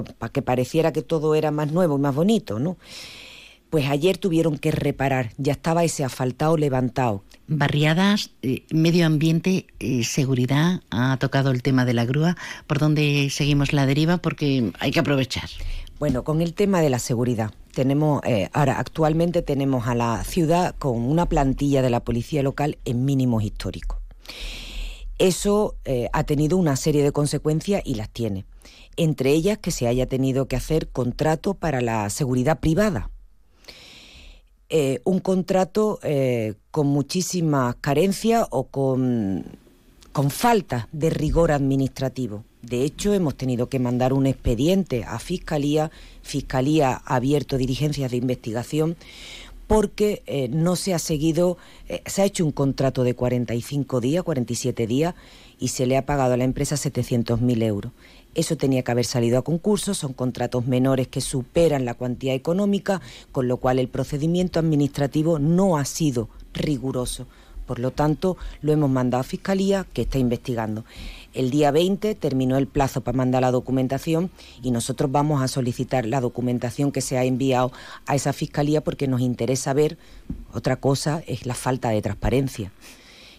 pues, para que pareciera que todo era más nuevo y más bonito, ¿no? Pues ayer tuvieron que reparar, ya estaba ese asfaltado levantado. Barriadas, eh, medio ambiente, eh, seguridad, ha tocado el tema de la grúa, por donde seguimos la deriva porque hay que aprovechar. Bueno, con el tema de la seguridad, tenemos eh, ahora actualmente tenemos a la ciudad con una plantilla de la policía local en mínimos históricos. Eso eh, ha tenido una serie de consecuencias y las tiene. Entre ellas que se haya tenido que hacer contrato para la seguridad privada. Eh, un contrato eh, con muchísimas carencias o con, con falta de rigor administrativo. De hecho, hemos tenido que mandar un expediente a Fiscalía. Fiscalía ha abierto diligencias de investigación porque eh, no se ha seguido, eh, se ha hecho un contrato de 45 días, 47 días, y se le ha pagado a la empresa 700.000 euros. Eso tenía que haber salido a concurso, son contratos menores que superan la cuantía económica, con lo cual el procedimiento administrativo no ha sido riguroso. Por lo tanto, lo hemos mandado a Fiscalía, que está investigando. El día 20 terminó el plazo para mandar la documentación y nosotros vamos a solicitar la documentación que se ha enviado a esa Fiscalía porque nos interesa ver, otra cosa es la falta de transparencia.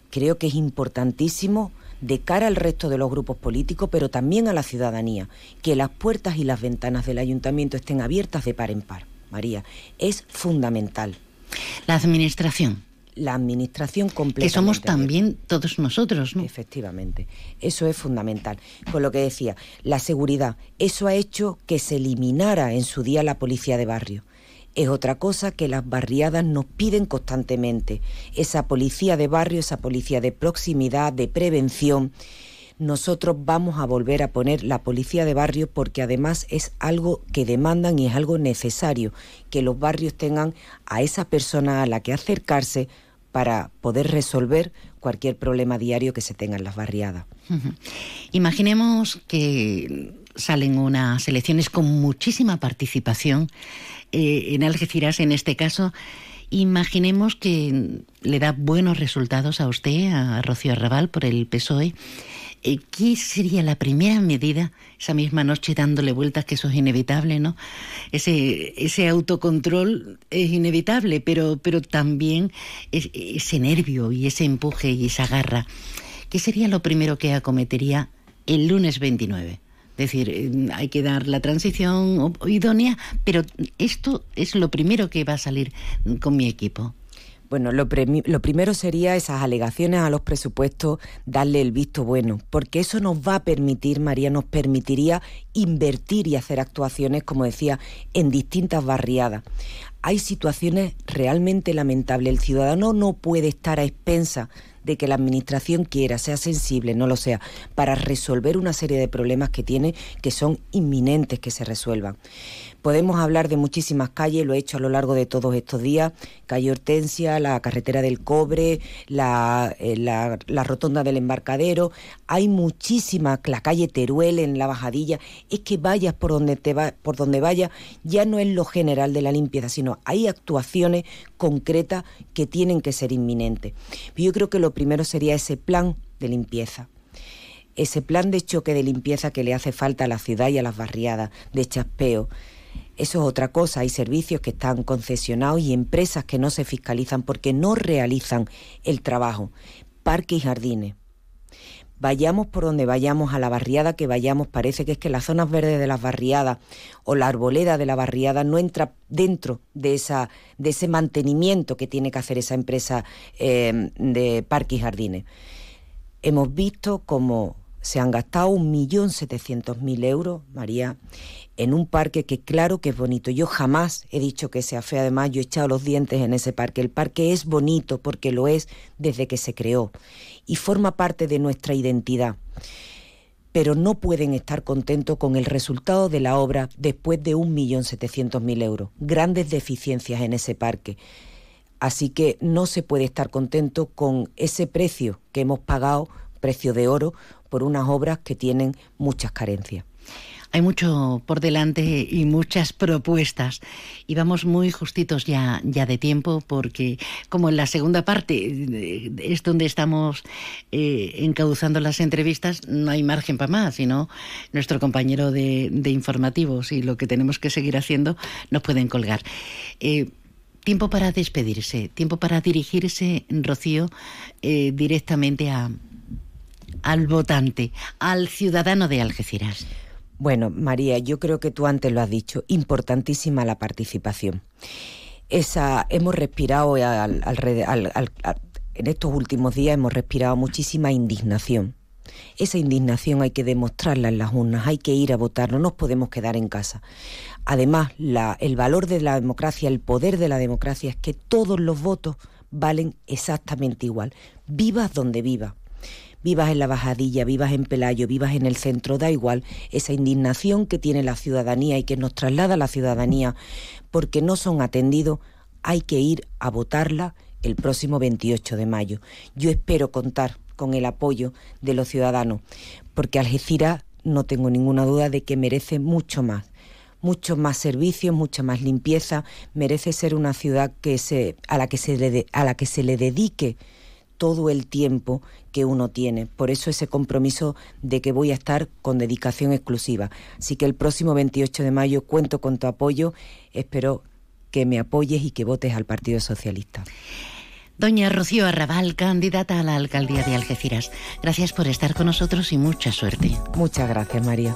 Creo que es importantísimo de cara al resto de los grupos políticos, pero también a la ciudadanía, que las puertas y las ventanas del ayuntamiento estén abiertas de par en par. María, es fundamental. La administración. La administración completa. Que somos también todos nosotros, ¿no? Efectivamente. Eso es fundamental. Con lo que decía, la seguridad. Eso ha hecho que se eliminara en su día la policía de barrio es otra cosa que las barriadas nos piden constantemente. Esa policía de barrio, esa policía de proximidad, de prevención. Nosotros vamos a volver a poner la policía de barrio porque además es algo que demandan y es algo necesario, que los barrios tengan a esa persona a la que acercarse para poder resolver cualquier problema diario que se tenga en las barriadas. Imaginemos que salen unas elecciones con muchísima participación eh, en Algeciras, en este caso, imaginemos que le da buenos resultados a usted, a Rocío Arrabal, por el PSOE. ¿Qué sería la primera medida esa misma noche dándole vueltas, que eso es inevitable, ¿no? Ese, ese autocontrol es inevitable, pero, pero también ese nervio y ese empuje y esa garra. ¿Qué sería lo primero que acometería el lunes 29? Es decir, eh, hay que dar la transición idónea, pero esto es lo primero que va a salir con mi equipo. Bueno, lo, lo, primero sería esas alegaciones a los presupuestos, darle el visto bueno, porque eso nos va a permitir, María, nos permitiría invertir y hacer actuaciones, como decía, en distintas barriadas. Hay situaciones realmente lamentables. El ciudadano no puede estar a expensa de que la administración quiera, sea sensible, no lo sea, para resolver una serie de problemas que tiene que son inminentes que se resuelvan. Podemos hablar de muchísimas calles, lo he hecho a lo largo de todos estos días, calle Hortensia, la carretera del Cobre, la, eh, la, rotonda del embarcadero, hay muchísimas, la calle Teruel en la bajadilla, es que vayas por donde, te va, por donde vayas, ya no es lo general de la limpieza, sino hay actuaciones concretas que tienen que ser inminentes. Yo creo que lo primero sería ese plan de limpieza ese plan de choque de limpieza que le hace falta a la ciudad y a las barriadas, de chaspeo, eso es otra cosa. Hay servicios que están concesionados y empresas que no se fiscalizan porque no realizan el trabajo. Parques y jardines. Vayamos por donde vayamos, a la barriada que vayamos, parece que es que las zonas verdes de las barriadas o la arboleda de la barriada no entra dentro de, esa, de ese mantenimiento que tiene que hacer esa empresa eh, de parques y jardines. Hemos visto cómo se han gastado un millón setecientos mil euros, María, en un parque que claro que es bonito. Yo jamás he dicho que sea feo, además yo he echado los dientes en ese parque. El parque es bonito porque lo es desde que se creó y forma parte de nuestra identidad. Pero no pueden estar contentos con el resultado de la obra después de un millón setecientos mil euros. Grandes deficiencias en ese parque. Así que no se puede estar contento con ese precio que hemos pagado, precio de oro, por unas obras que tienen muchas carencias. Hay mucho por delante y muchas propuestas. Y vamos muy justitos ya, ya de tiempo porque como en la segunda parte eh, es donde estamos eh, encauzando las entrevistas, no hay margen para más, sino nuestro compañero de, informativos y lo que tenemos que seguir haciendo nos pueden colgar. Eh, tiempo para despedirse, tiempo para dirigirse, Rocío, directamente a, al votante, al ciudadano de Algeciras. Bueno, María, yo creo que tú antes lo has dicho, importantísima la participación. Esa, hemos respirado en estos últimos días, hemos respirado muchísima indignación. Esa indignación hay que demostrarla en las urnas, hay que ir a votar, no nos podemos quedar en casa. Además, el valor de la democracia, el poder de la democracia es que todos los votos valen exactamente igual, vivas donde vivas vivas en la bajadilla, vivas en Pelayo, vivas en el centro, da igual, esa indignación que tiene la ciudadanía y que nos traslada la ciudadanía porque no son atendidos, hay que ir a votarla el próximo 28 de mayo. Yo espero contar con el apoyo de los ciudadanos, porque Algeciras no tengo ninguna duda de que merece mucho más muchos más servicios, mucha más limpieza, merece ser una ciudad que se, a, la que se le a la que se le dedique todo el tiempo que uno tiene. Por eso ese compromiso de que voy a estar con dedicación exclusiva. Así que el próximo 28 de mayo cuento con tu apoyo. Espero que me apoyes y que votes al Partido Socialista. Doña Rocío Arrabal, candidata a la alcaldía de Algeciras. Gracias por estar con nosotros y mucha suerte. Muchas gracias, María.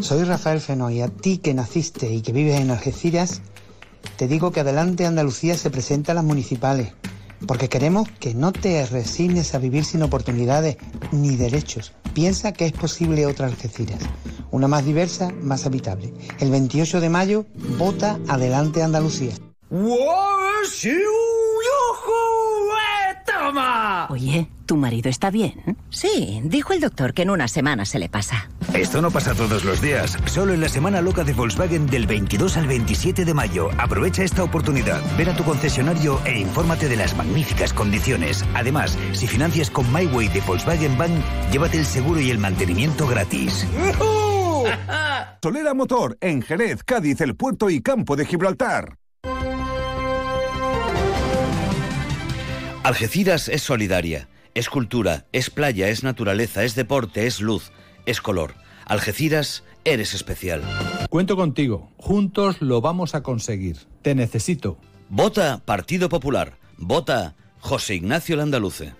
Soy Rafael Feno y a ti que naciste y que vives en Algeciras, te digo que Adelante Andalucía se presenta a las municipales, porque queremos que no te resignes a vivir sin oportunidades ni derechos. Piensa que es posible otra Algeciras, una más diversa, más habitable. El 28 de mayo, vota Adelante Andalucía. ¡Toma! Oye, ¿tu marido está bien? Sí, dijo el doctor que en una semana se le pasa. Esto no pasa todos los días, solo en la semana loca de Volkswagen del 22 al 27 de mayo. Aprovecha esta oportunidad, ven a tu concesionario e infórmate de las magníficas condiciones. Además, si financias con MyWay de Volkswagen Bank, llévate el seguro y el mantenimiento gratis. Solera Motor, en Jerez, Cádiz, El Puerto y Campo de Gibraltar. Algeciras es solidaria, es cultura, es playa, es naturaleza, es deporte, es luz, es color. Algeciras, eres especial. Cuento contigo. Juntos lo vamos a conseguir. Te necesito. Vota Partido Popular. Vota José Ignacio Landaluce.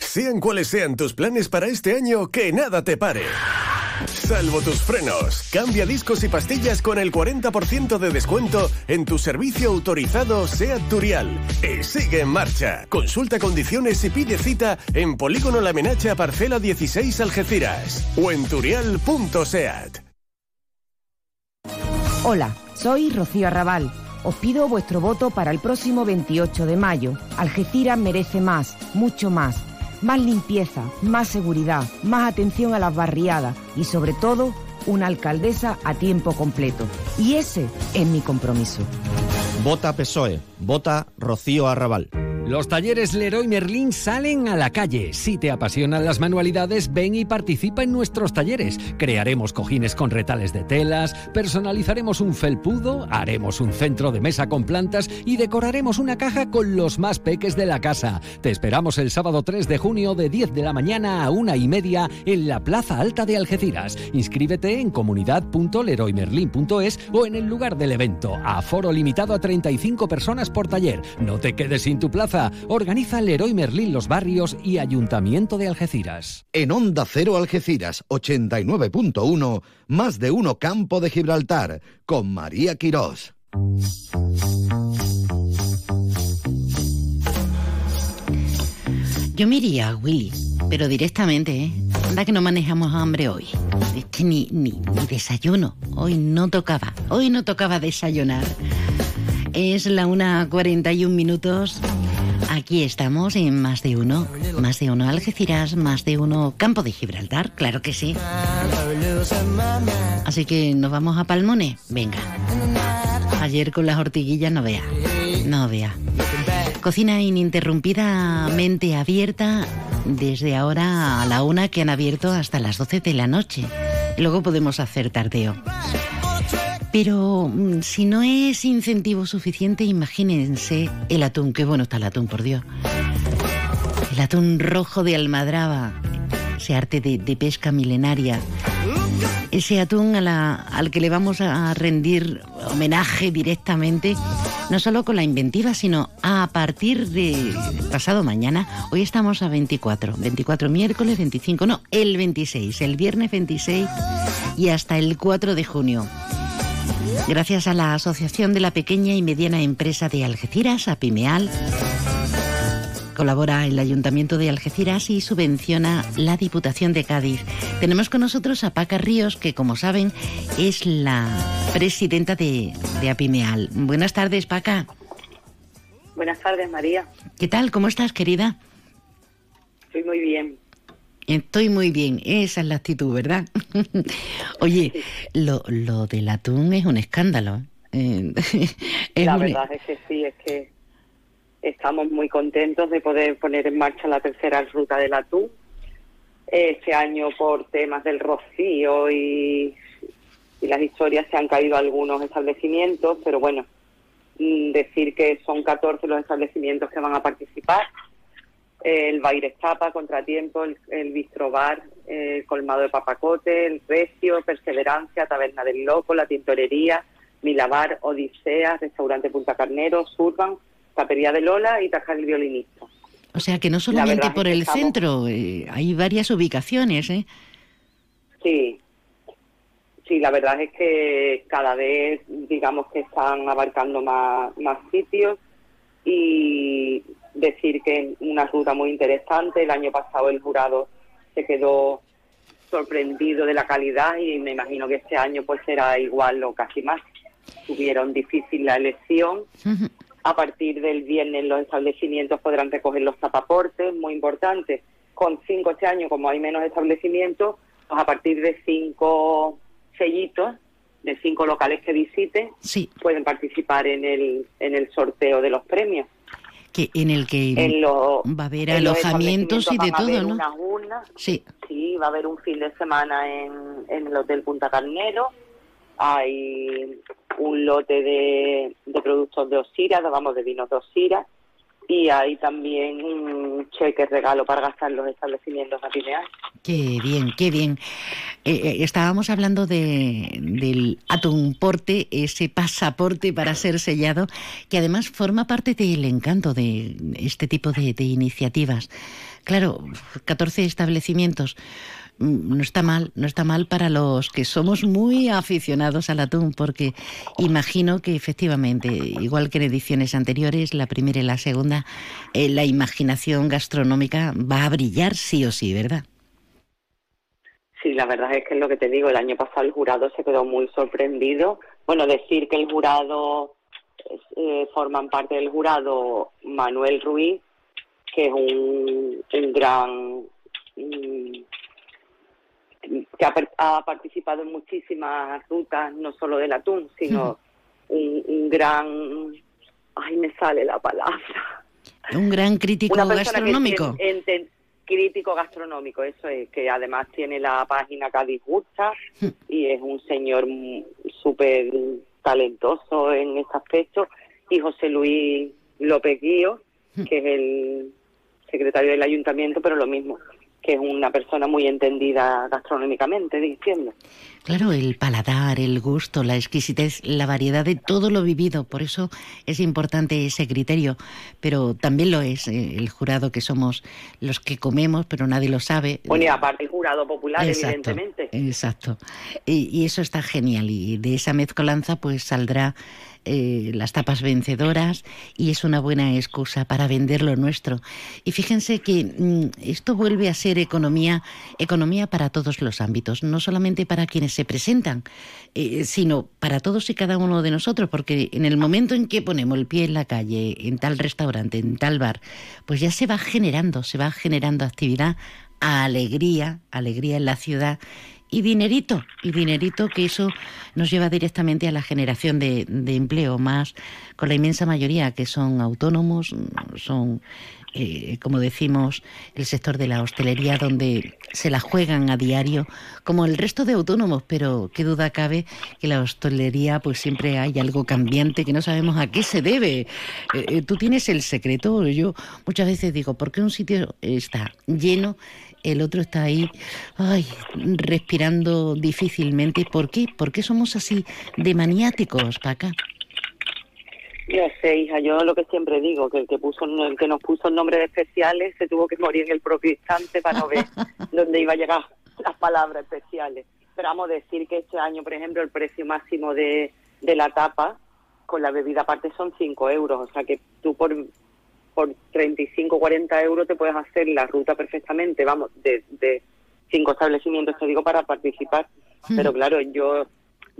Sean cuales sean tus planes para este año, que nada te pare. Salvo tus frenos. Cambia discos y pastillas con el 40% de descuento en tu servicio autorizado SEAT Turial. Y sigue en marcha. Consulta condiciones y pide cita en Polígono La Menacha Parcela 16 Algeciras o en turial.seat. Hola, soy Rocío Arrabal. Os pido vuestro voto para el próximo 28 de mayo. Algeciras merece más, mucho más. Más limpieza, más seguridad, más atención a las barriadas y sobre todo una alcaldesa a tiempo completo. Y ese es mi compromiso. Vota PSOE, vota Rocío Arrabal. Los talleres Leroy Merlin salen a la calle. Si te apasionan las manualidades, ven y participa en nuestros talleres. Crearemos cojines con retales de telas, personalizaremos un felpudo, haremos un centro de mesa con plantas y decoraremos una caja con los más peques de la casa. Te esperamos el sábado 3 de junio de 10 de la mañana a una y media en la Plaza Alta de Algeciras. Inscríbete en comunidad.leroymerlin.es o en el lugar del evento. Aforo limitado a 35 personas por taller. No te quedes sin tu plaza. Organiza Leroy Merlín Los Barrios y Ayuntamiento de Algeciras. En Onda Cero Algeciras 89.1, más de uno Campo de Gibraltar, con María Quirós. Yo me iría, Willy, pero directamente, ¿eh? Anda que no manejamos hambre hoy. Es que ni, ni, ni desayuno. Hoy no tocaba. Hoy no tocaba desayunar. Es la 1.41 minutos. Aquí estamos en más de uno. Más de uno Algeciras, más de uno Campo de Gibraltar, claro que sí. Así que nos vamos a Palmone. Venga. Ayer con las ortiguillas no vea. No vea. Cocina ininterrumpidamente abierta desde ahora a la una que han abierto hasta las 12 de la noche. Luego podemos hacer tardeo. Pero mm, si no es incentivo suficiente, imagínense el atún. Qué bueno está el atún, por Dios. El atún rojo de almadraba, ese arte de, pesca milenaria. Ese atún al que le vamos a rendir homenaje directamente, no solo con la inventiva, sino a partir de pasado mañana. Hoy estamos a 24, 24 miércoles, 25, no, el 26, el viernes 26 y hasta el 4 de junio. Gracias a la Asociación de la Pequeña y Mediana Empresa de Algeciras, APIMEAL, colabora el Ayuntamiento de Algeciras y subvenciona la Diputación de Cádiz. Tenemos con nosotros a Paca Ríos, que como saben es la presidenta de, de APIMEAL. Buenas tardes, Paca. Buenas tardes, María. ¿Qué tal? ¿Cómo estás, querida? Estoy muy bien. Estoy muy bien, esa es la actitud, ¿verdad? Oye, lo, lo del atún es un escándalo. ¿eh? Es la un- verdad es que sí, es que estamos muy contentos de poder poner en marcha la tercera ruta del atún. Este año por temas del rocío y y las historias se han caído algunos establecimientos, pero bueno, mm, decir que son 14 los establecimientos que van a participar. El Baile Estapa, Contratiempo, el, el Bistrobar, el Colmado de Papacote, el Recio, Perseverancia, Taberna del Loco, La Tintorería, Milabar, Odisea, Restaurante Punta Carnero, Surban, Tapería de Lola y Tajar el Violinista. O sea que no solamente por el centro, eh, hay varias ubicaciones, ¿eh? Sí, sí, la verdad es que cada vez, digamos que están abarcando más, más sitios y decir que es una ruta muy interesante. El año pasado el jurado se quedó sorprendido de la calidad y me imagino que este año pues será igual o casi más. Tuvieron difícil la elección. A partir del viernes los establecimientos podrán recoger los tapaportes, muy importante. Con cinco este año, como hay menos establecimientos, pues a partir de cinco sellitos, de cinco locales que visiten, pueden participar en el, en el sorteo de los premios que en el que En lo- va a haber alojamientos y de todo, ¿no? unas urnas. Sí. Sí, va a haber un fin de semana en, en el Hotel Punta Carnero. Hay un lote de, de productos de Osira, vamos, de vinos de Osira. Y hay también un cheque regalo para gastar en los establecimientos año. Qué bien, qué bien. Eh, eh, estábamos hablando de, del atunporte, ese pasaporte para ser sellado, que además forma parte del encanto de este tipo de, de iniciativas. Claro, 14 establecimientos. Mm, No está mal, no está mal para los que somos muy aficionados al atún, porque imagino que efectivamente, igual que en ediciones anteriores, la primera y la segunda, eh, la imaginación gastronómica va a brillar sí o sí, ¿verdad? Sí, la verdad es que es lo que te digo, el año pasado el jurado se quedó muy sorprendido. Bueno, decir que el jurado, eh, forman parte del jurado Manuel Ruiz, que es un, un gran, que ha, ha participado en muchísimas rutas, no solo del atún, sino un, un gran, ay, me sale la palabra. Un gran crítico Una que gastronómico. enten- enten- crítico gastronómico, eso es, que además tiene la página Cádiz Gusta y es un señor súper talentoso en este aspecto. Y José Luis López Guío, que es el secretario del ayuntamiento, pero lo mismo, que es una persona muy entendida gastronómicamente, diciendo. Claro, el paladar, el gusto, la exquisitez, la variedad de todo lo vivido. Por eso es importante ese criterio. Pero también lo es eh, el jurado que somos los que comemos, pero nadie lo sabe. Bueno, y aparte jurado popular, Exacto, evidentemente. Exacto. Y, y eso está genial. Y de esa mezcolanza pues saldrá eh, las tapas vencedoras y es una buena excusa para vender lo nuestro. Y fíjense que mm, esto vuelve a ser economía, economía para todos los ámbitos, no solamente para quienes se presentan, eh, sino para todos y cada uno de nosotros, porque en el momento en que ponemos el pie en la calle, en tal restaurante, en tal bar, pues ya se va generando, se va generando actividad, alegría, alegría en la ciudad y dinerito, y dinerito que eso nos lleva directamente a la generación de, de empleo, más con la inmensa mayoría que son autónomos, son, eh, como decimos, el sector de la hostelería donde se la juegan a diario, como el resto de autónomos, pero qué duda cabe que la hostelería pues siempre hay algo cambiante que no sabemos a qué se debe. Eh, eh, tú tienes el secreto, yo muchas veces digo, ¿por qué un sitio está lleno? El otro está ahí, ay, respirando difícilmente. ¿Por qué? ¿Por qué somos así de maniáticos, Paca? Yo sé, hija, yo lo que siempre digo, que el que puso el que nos puso el nombre de especiales se tuvo que morir en el propio instante para no ver dónde iba a llegar las palabras especiales. Pero vamos a decir que este año, por ejemplo, el precio máximo de, de la tapa con la bebida aparte son 5 euros. O sea que tú por, por 35 40 euros te puedes hacer la ruta perfectamente, vamos, de, de cinco establecimientos, te digo, para participar. Pero claro, yo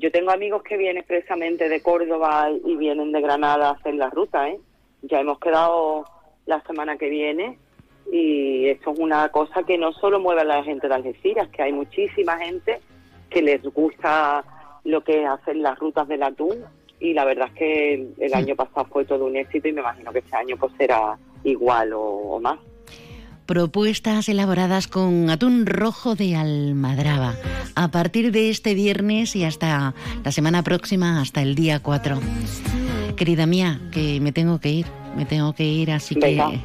yo tengo amigos que vienen expresamente de Córdoba y vienen de Granada a hacer la ruta, ¿eh? Ya hemos quedado la semana que viene y esto es una cosa que no solo mueve a la gente de Algeciras, que hay muchísima gente que les gusta lo que es hacer las rutas del atún y la verdad es que el, el año pasado fue todo un éxito y me imagino que este año pues será igual o, o más. Propuestas elaboradas con atún rojo de almadraba, a partir de este viernes y hasta la semana próxima, hasta el día 4. Querida mía, que me tengo que ir, me tengo que ir, así que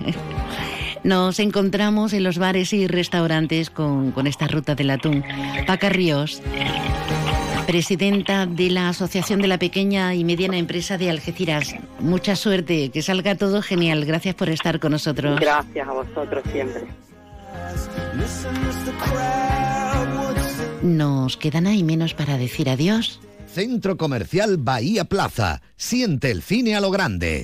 nos encontramos en los bares y restaurantes con, con esta ruta del atún. Paca Ríos presidenta de la Asociación de la Pequeña y Mediana Empresa de Algeciras. Mucha suerte, que salga todo genial. Gracias por estar con nosotros. Gracias a vosotros siempre. Nos quedan ahí menos para decir adiós. Centro Comercial Bahía Plaza. Siente el cine a lo grande.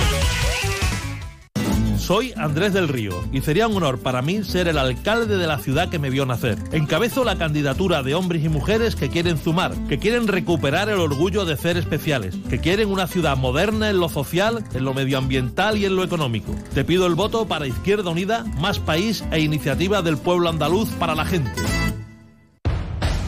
Soy Andrés del Río y sería un honor para mí ser el alcalde de la ciudad que me vio nacer. Encabezo la candidatura de hombres y mujeres que quieren sumar, que quieren recuperar el orgullo de ser especiales, que quieren una ciudad moderna en lo social, en lo medioambiental y en lo económico. Te pido el voto para Izquierda Unida, Más País e Iniciativa del Pueblo Andaluz para la gente.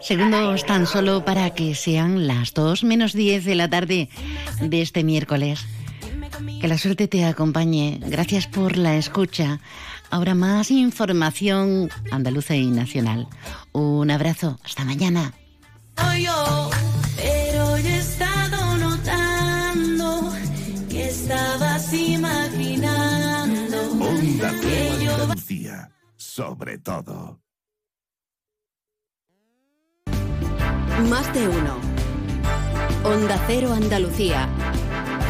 Segundos tan solo para que sean las 2 menos 10 de la tarde de este miércoles. Que la suerte te acompañe. Gracias por la escucha. Ahora más información andaluza y nacional. Un abrazo. Hasta mañana. yo, pero he estado notando que estabas imaginando Onda que yo sobre todo. Más de uno. Onda Cero Andalucía.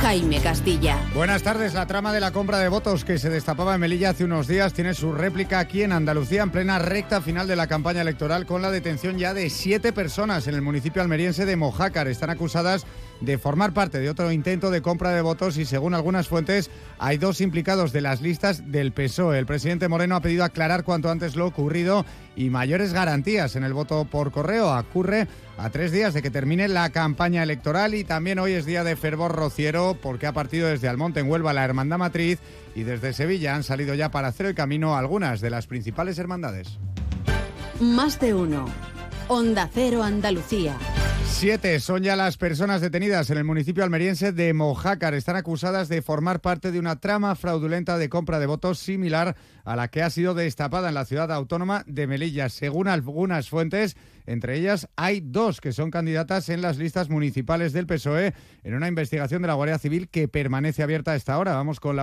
Jaime Castilla. Buenas tardes. La trama de la compra de votos que se destapaba en Melilla hace unos días tiene su réplica aquí en Andalucía en plena recta final de la campaña electoral con la detención ya de siete personas en el municipio almeriense de Mojácar. Están acusadas de formar parte de otro intento de compra de votos y según algunas fuentes hay dos implicados de las listas del PSOE. El presidente Moreno ha pedido aclarar cuanto antes lo ocurrido y mayores garantías en el voto por correo. Ocurre a tres días de que termine la campaña electoral y también hoy es día de fervor rociero porque ha partido desde Almonte en Huelva la Hermandad Matriz y desde Sevilla han salido ya para Cero y Camino algunas de las principales hermandades. Más de uno. Onda Cero Andalucía. Siete son ya las personas detenidas en el municipio almeriense de Mojácar. Están acusadas de formar parte de una trama fraudulenta de compra de votos similar a la que ha sido destapada en la ciudad autónoma de Melilla. Según algunas fuentes, entre ellas hay dos que son candidatas en las listas municipales del PSOE en una investigación de la Guardia Civil que permanece abierta a esta hora. Vamos con la